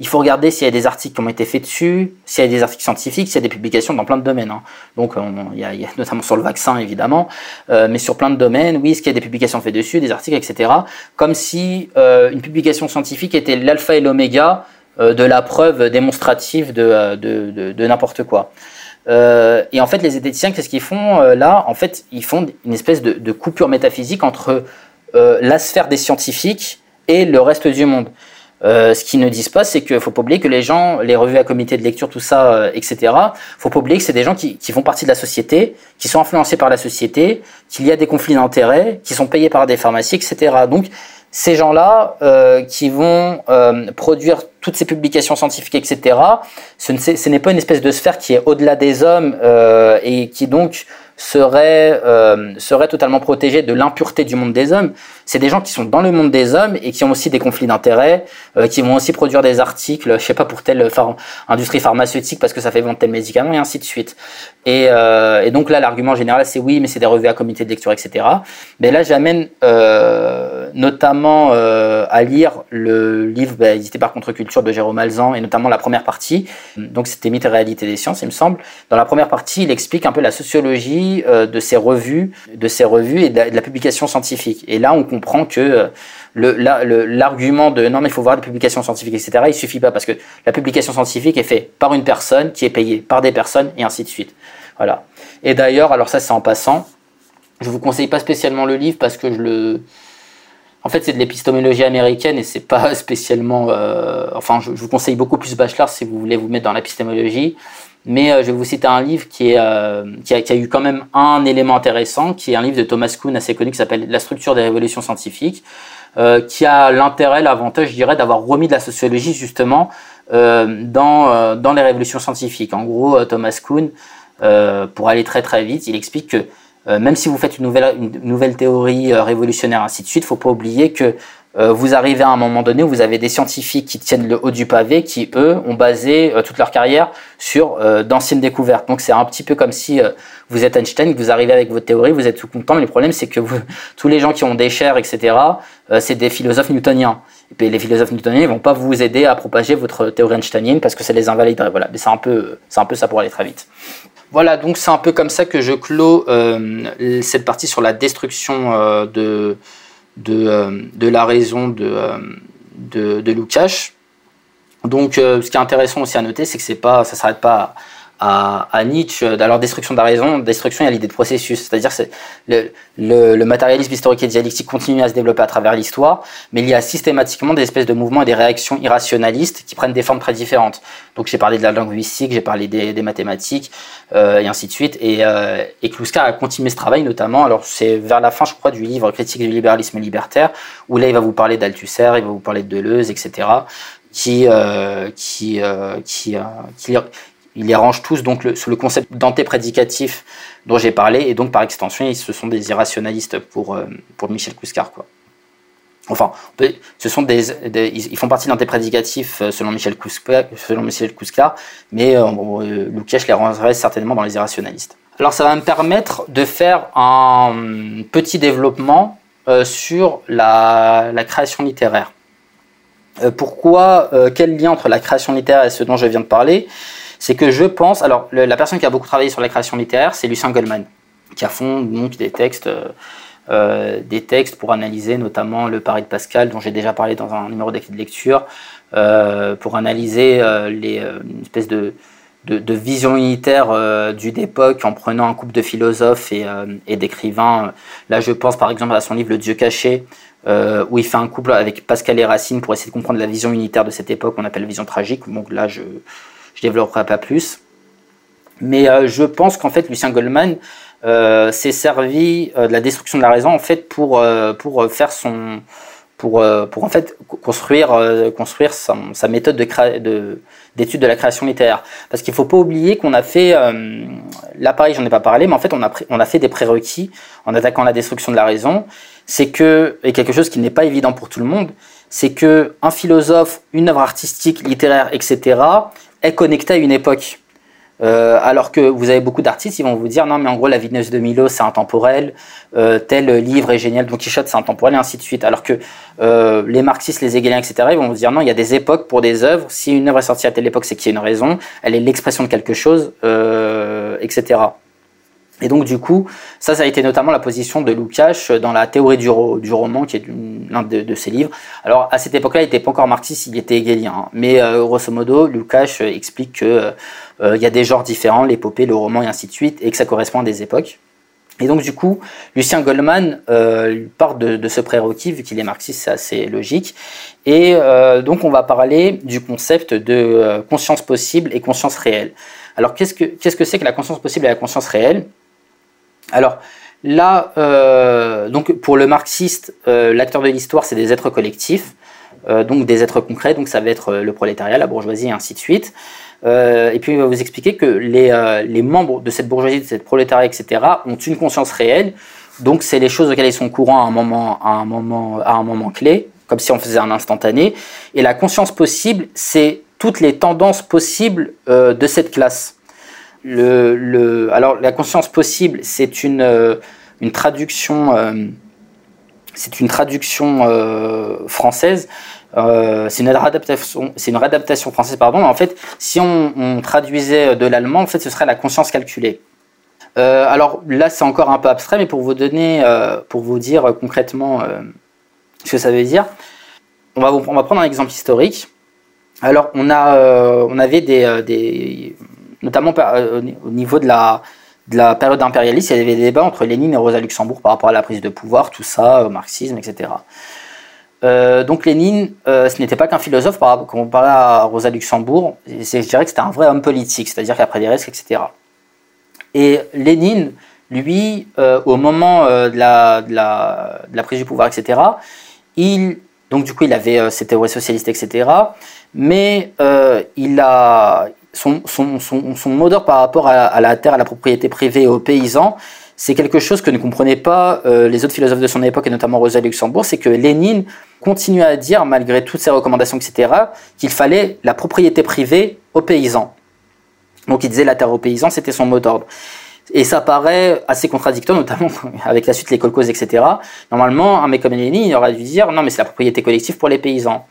il faut regarder s'il y a des articles qui ont été faits dessus, s'il y a des articles scientifiques, s'il y a des publications dans plein de domaines. Hein. Donc, il, y a, notamment sur le vaccin, évidemment, euh, mais sur plein de domaines, oui, est-ce y a des publications faites dessus, des articles, etc. Comme si euh, une publication scientifique était l'alpha et l'oméga euh, de la preuve démonstrative de, n'importe quoi. et en fait, les zététiciens, qu'est-ce qu'ils font là? En fait, ils font une espèce de coupure métaphysique entre la sphère des scientifiques et le reste du monde. Euh, ce qu'ils ne disent pas, c'est qu'il faut pas oublier que les gens, les revues à comité de lecture, tout ça, euh, etc. Faut pas oublier que c'est des gens qui, qui, font partie de la société, qui sont influencés par la société, qu'il y a des conflits d'intérêts, qui sont payés par des pharmacies, etc. Donc ces gens-là euh, qui vont euh, produire toutes ces publications scientifiques, etc. Ce n'est pas une espèce de sphère qui est au-delà des hommes euh, et qui donc serait, serait totalement protégé de l'impureté du monde des hommes. C'est des gens qui sont dans le monde des hommes et qui ont aussi des conflits d'intérêts, euh, qui vont aussi produire des articles, je sais pas pour telle industrie pharmaceutique parce que ça fait vendre tel médicament et ainsi de suite. Et, euh, et donc là, l'argument général, c'est oui, mais c'est des revues à comité de lecture, etc. Mais là, j'amène euh, notamment à lire le livre bah, édité par Contre-Culture de Jérôme Alzan et notamment la première partie. Donc c'était Mythe et réalité des sciences, il me semble. Dans la première partie, il explique un peu la sociologie de ces revues, de ces revues et de la, publication scientifique. Et là, que l'argument de non mais il faut voir des publications scientifiques, etc., il suffit pas parce que la publication scientifique est faite par une personne qui est payée par des personnes et ainsi de suite. Voilà. Et d'ailleurs, alors ça c'est en passant, je vous conseille pas spécialement le livre parce que je le en fait, c'est de l'épistémologie américaine et c'est pas (laughs) spécialement. Euh, enfin, je, vous conseille beaucoup plus Bachelor si vous voulez vous mettre dans l'épistémologie. Mais euh, je vais vous citer un livre euh, qui, a, eu quand même un élément intéressant, qui est un livre de Thomas Kuhn assez connu qui s'appelle La structure des révolutions scientifiques, qui a l'intérêt, l'avantage, je dirais, d'avoir remis de la sociologie justement dans, dans les révolutions scientifiques. En gros, Thomas Kuhn, pour aller très très vite, il explique que euh, même si vous faites une nouvelle, une nouvelle théorie euh, révolutionnaire, ainsi de suite, il ne faut pas oublier que euh, vous arrivez à un moment donné où vous avez des scientifiques qui tiennent le haut du pavé, qui eux ont basé toute leur carrière sur d'anciennes découvertes. Donc c'est un petit peu comme si vous êtes Einstein, que vous arrivez avec votre théorie, vous êtes tout content, mais le problème c'est que (laughs) tous les gens qui ont des chairs, etc., c'est des philosophes newtoniens. Et puis les philosophes newtoniens ne vont pas vous aider à propager votre théorie einsteinienne parce que ça les invaliderait. Voilà, mais c'est un peu, c'est un peu ça pour aller très vite. Voilà, donc c'est un peu comme ça que je clôt euh, cette partie sur la destruction euh, de, de, euh, de, la raison de, de, de Lukács. Donc, ce qui est intéressant aussi à noter, c'est que c'est pas, ça s'arrête pas à, Nietzsche. Alors, destruction de la raison, destruction, il y a l'idée de processus. C'est-à-dire que le, le, matérialisme historique et dialectique continue à se développer à travers l'histoire, mais il y a systématiquement des espèces de mouvements et des réactions irrationalistes qui prennent des formes très différentes. Donc, j'ai parlé de la linguistique, j'ai parlé des, mathématiques, euh, et ainsi de suite. Et, euh, et Kluska a continué ce travail, notamment, alors c'est vers la fin, je crois, du livre Critique du libéralisme libertaire, où là, il va vous parler d'Althusser, il va vous parler de Deleuze, etc., qui, euh, qui, euh, qui, euh, qui, il les range tous donc sous le concept d'antéprédicatif dont j'ai parlé, et donc par extension, ce sont des irrationalistes pour, euh, pour Michel Couscar. Quoi. Enfin, ce sont des, ils font partie d'antéprédicatif euh, selon Michel Couscar, selon Michel mais euh, euh les rangerait certainement dans les irrationalistes. Alors ça va me permettre de faire un petit développement sur la, la, création littéraire. pourquoi, quel lien entre la création littéraire et ce dont je viens de parler? C'est que je pense, alors la personne qui a beaucoup travaillé sur la création littéraire, c'est Lucien Goldman, qui a fond donc des textes, euh, euh, pour analyser notamment le Paris de Pascal, dont j'ai déjà parlé dans un numéro de lecture, euh, pour analyser les, une espèce de, de, vision unitaire du d'époque en prenant un couple de philosophes et, et d'écrivains. Là, je pense par exemple à son livre Le Dieu caché, où il fait un couple avec Pascal et Racine pour essayer de comprendre la vision unitaire de cette époque qu'on appelle vision tragique. Donc là, je je développerai pas plus. Mais euh, je pense qu'en fait, Lucien Goldman euh, s'est servi euh, de la destruction de la raison en fait pour, pour faire son pour, pour en fait construire, construire sa, méthode d'étude de, d'étude de, la création littéraire. Parce qu'il ne faut pas oublier qu'on a fait, là pareil j'en ai pas parlé, mais en fait on a, on a fait des prérequis en attaquant la destruction de la raison. C'est que, et quelque chose qui n'est pas évident pour tout le monde, c'est que un philosophe, une œuvre artistique, littéraire, etc., est connecté à une époque. Euh, alors que vous avez beaucoup d'artistes, ils vont vous dire non, mais en gros, la Vénus de Milo, c'est intemporel, euh, tel livre est génial, Don Quichotte, c'est intemporel, et ainsi de suite. Alors que euh, les marxistes, les hegeliens, etc., ils vont vous dire non, il y a des époques pour des œuvres. Si une œuvre est sortie à telle époque, c'est qu'il y a une raison, elle est l'expression de quelque chose, etc. Et donc du coup, ça, ça a été notamment la position de Lukács dans la théorie du, roman, qui est l'un de, ses livres. Alors à cette époque-là, il n'était pas encore marxiste, il était hegelien. Hein. Mais euh, grosso modo, Lukács explique qu'il euh, euh, y a des genres différents, l'épopée, le roman et ainsi de suite, et que ça correspond à des époques. Et donc du coup, Lucien Goldman part de, ce prérequis, vu qu'il est marxiste, c'est assez logique. Et donc on va parler du concept de conscience possible et conscience réelle. Alors qu'est-ce que qu'est-ce que c'est que la conscience possible et la conscience réelle? Alors là, euh, donc pour le marxiste, euh, l'acteur de l'histoire, c'est des êtres collectifs, euh, donc des êtres concrets, donc ça va être le prolétariat, la bourgeoisie, et ainsi de suite. et puis il va vous expliquer que les, membres de cette bourgeoisie, de cette prolétariat, etc., ont une conscience réelle. Donc c'est les choses auxquelles ils sont courants à un moment, à un moment, à un moment clé, comme si on faisait un instantané. Et la conscience possible, c'est toutes les tendances possibles de cette classe. Alors, la conscience possible, c'est une, euh, traduction, euh, euh, française. c'est une réadaptation, française, pardon. En fait, si on, traduisait de l'allemand, en fait, ce serait la conscience calculée. alors là, c'est encore un peu abstrait, mais pour vous donner, pour vous dire concrètement Ce que ça veut dire, on va, prendre un exemple historique. Alors, on, euh, avait des notamment au niveau de la, de la période impérialiste, il y avait des débats entre Lénine et Rosa Luxembourg par rapport à la prise de pouvoir, tout ça, au marxisme, etc. Euh, donc Lénine, euh, ce n'était pas qu'un philosophe par, comparé à Rosa Luxembourg, je dirais que c'était un vrai homme politique, c'est-à-dire qu'après des risques, etc. Et Lénine, lui, euh, au moment de la, de, la, de, la, prise du pouvoir, etc., il, donc du coup, il avait ses théories socialistes, etc., mais il a, son, mot d'ordre par rapport à, la terre, à la propriété privée, aux paysans, c'est quelque chose que ne comprenaient pas euh, les autres philosophes de son époque, et notamment Rosa Luxembourg, c'est que Lénine continue à dire, malgré toutes ses recommandations, etc., qu'il fallait la propriété privée aux paysans. Donc il disait la terre aux paysans, c'était son mot d'ordre. Et ça paraît assez contradictoire, notamment (laughs) avec la suite les colcos, etc. Normalement, un mec comme Lénine, il aurait dû dire non, mais c'est la propriété collective pour les paysans.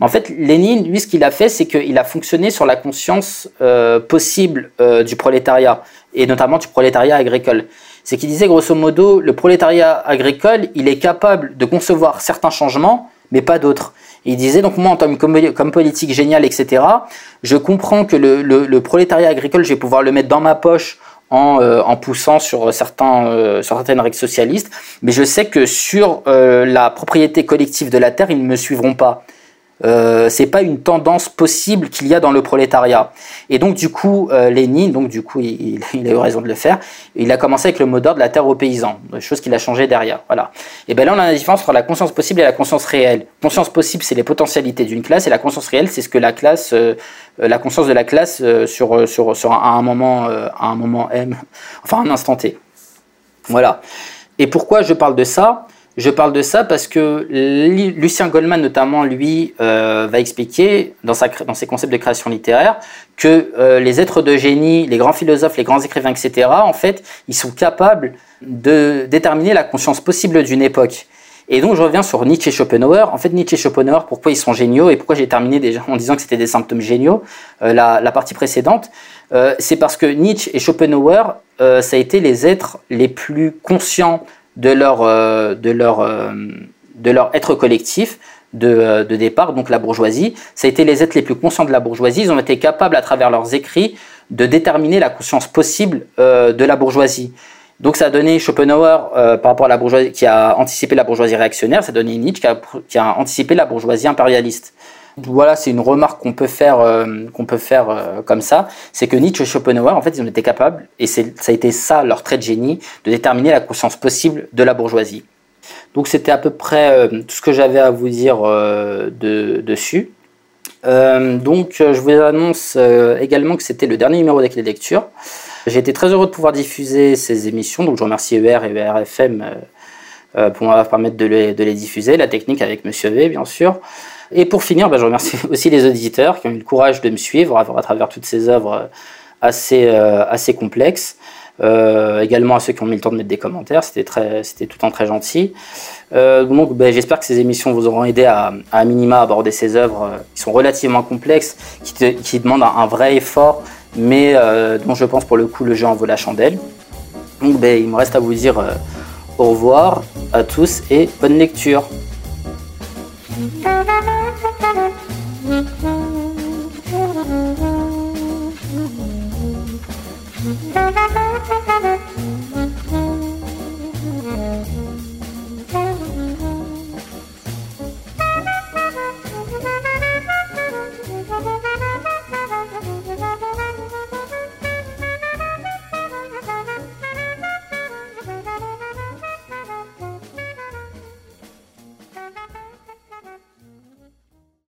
En fait, Lénine, lui, ce qu'il a fait, c'est qu'il a fonctionné sur la conscience euh, possible euh, du prolétariat, et notamment du prolétariat agricole c'est qu'il disait grosso modo, le prolétariat agricole, il est capable de concevoir certains changements, mais pas d'autres. Il disait donc moi en tant que comme politique géniale, etc., je comprends que le, prolétariat agricole, je vais pouvoir le mettre dans ma poche en, euh, poussant sur, certains, sur certaines règles socialistes, mais je sais que sur la propriété collective de la terre, ils ne me suivront pas. Euh, c'est pas une tendance possible qu'il y a dans le prolétariat. Et donc du coup, euh, Lénine, donc du coup, il, (laughs) a eu raison de le faire. Il a commencé avec le mot d'ordre de la terre aux paysans, chose qu'il a changé derrière. Voilà. Et ben là, on a la différence entre la conscience possible et la conscience réelle. Conscience possible, c'est les potentialités d'une classe, et la conscience réelle, c'est ce que la classe, euh, la conscience de la classe sur sur un, un moment, un moment M, (laughs) enfin un instant T. Voilà. Et pourquoi je parle de ça? Je parle de ça parce que Lucien Goldman, notamment, lui, euh, va expliquer dans, ses concepts de création littéraire que euh, les êtres de génie, les grands philosophes, les grands écrivains, etc., en fait, ils sont capables de déterminer la conscience possible d'une époque. Et donc, je reviens sur Nietzsche et Schopenhauer. En fait, Nietzsche et Schopenhauer, pourquoi ils sont géniaux et pourquoi j'ai terminé déjà en disant que c'était des symptômes géniaux, euh, la, partie précédente, c'est parce que Nietzsche et Schopenhauer, ça a été les êtres les plus conscients de leur, euh, de leur, euh, de leur être collectif de, euh, de, départ, donc la bourgeoisie. Ça a été les êtres les plus conscients de la bourgeoisie. Ils ont été capables, à travers leurs écrits, de déterminer la conscience possible de la bourgeoisie. Donc ça a donné Schopenhauer par rapport à la bourgeoisie qui a anticipé la bourgeoisie réactionnaire, ça a donné Nietzsche qui a, qui a anticipé la bourgeoisie impérialiste. Voilà, c'est une remarque qu'on peut faire, qu'on peut faire comme ça, c'est que Nietzsche et Schopenhauer, en fait, ils ont été capables, et ça a été ça leur trait de génie, de déterminer la conscience possible de la bourgeoisie. Donc c'était à peu près tout ce que j'avais à vous dire de, dessus. donc je vous annonce également que c'était le dernier numéro des de lecture. J'ai été très heureux de pouvoir diffuser ces émissions, donc je remercie ER et ERFM pour m'avoir permettre de les, de les, diffuser, la technique avec Monsieur V bien sûr. Et pour finir, bah, je remercie (laughs) aussi les auditeurs qui ont eu le courage de me suivre à, travers toutes ces œuvres euh, assez, euh, assez complexes. Euh, également à ceux qui ont mis le temps de mettre des commentaires, c'était tout le temps très gentil. donc, bah, j'espère que ces émissions vous auront aidé à, à minima aborder ces œuvres qui sont relativement complexes, qui, qui demandent un, vrai effort, mais dont je pense pour le coup le jeu en vaut la chandelle. Donc, bah, il me reste à vous dire au revoir à tous et bonne lecture. Thank you.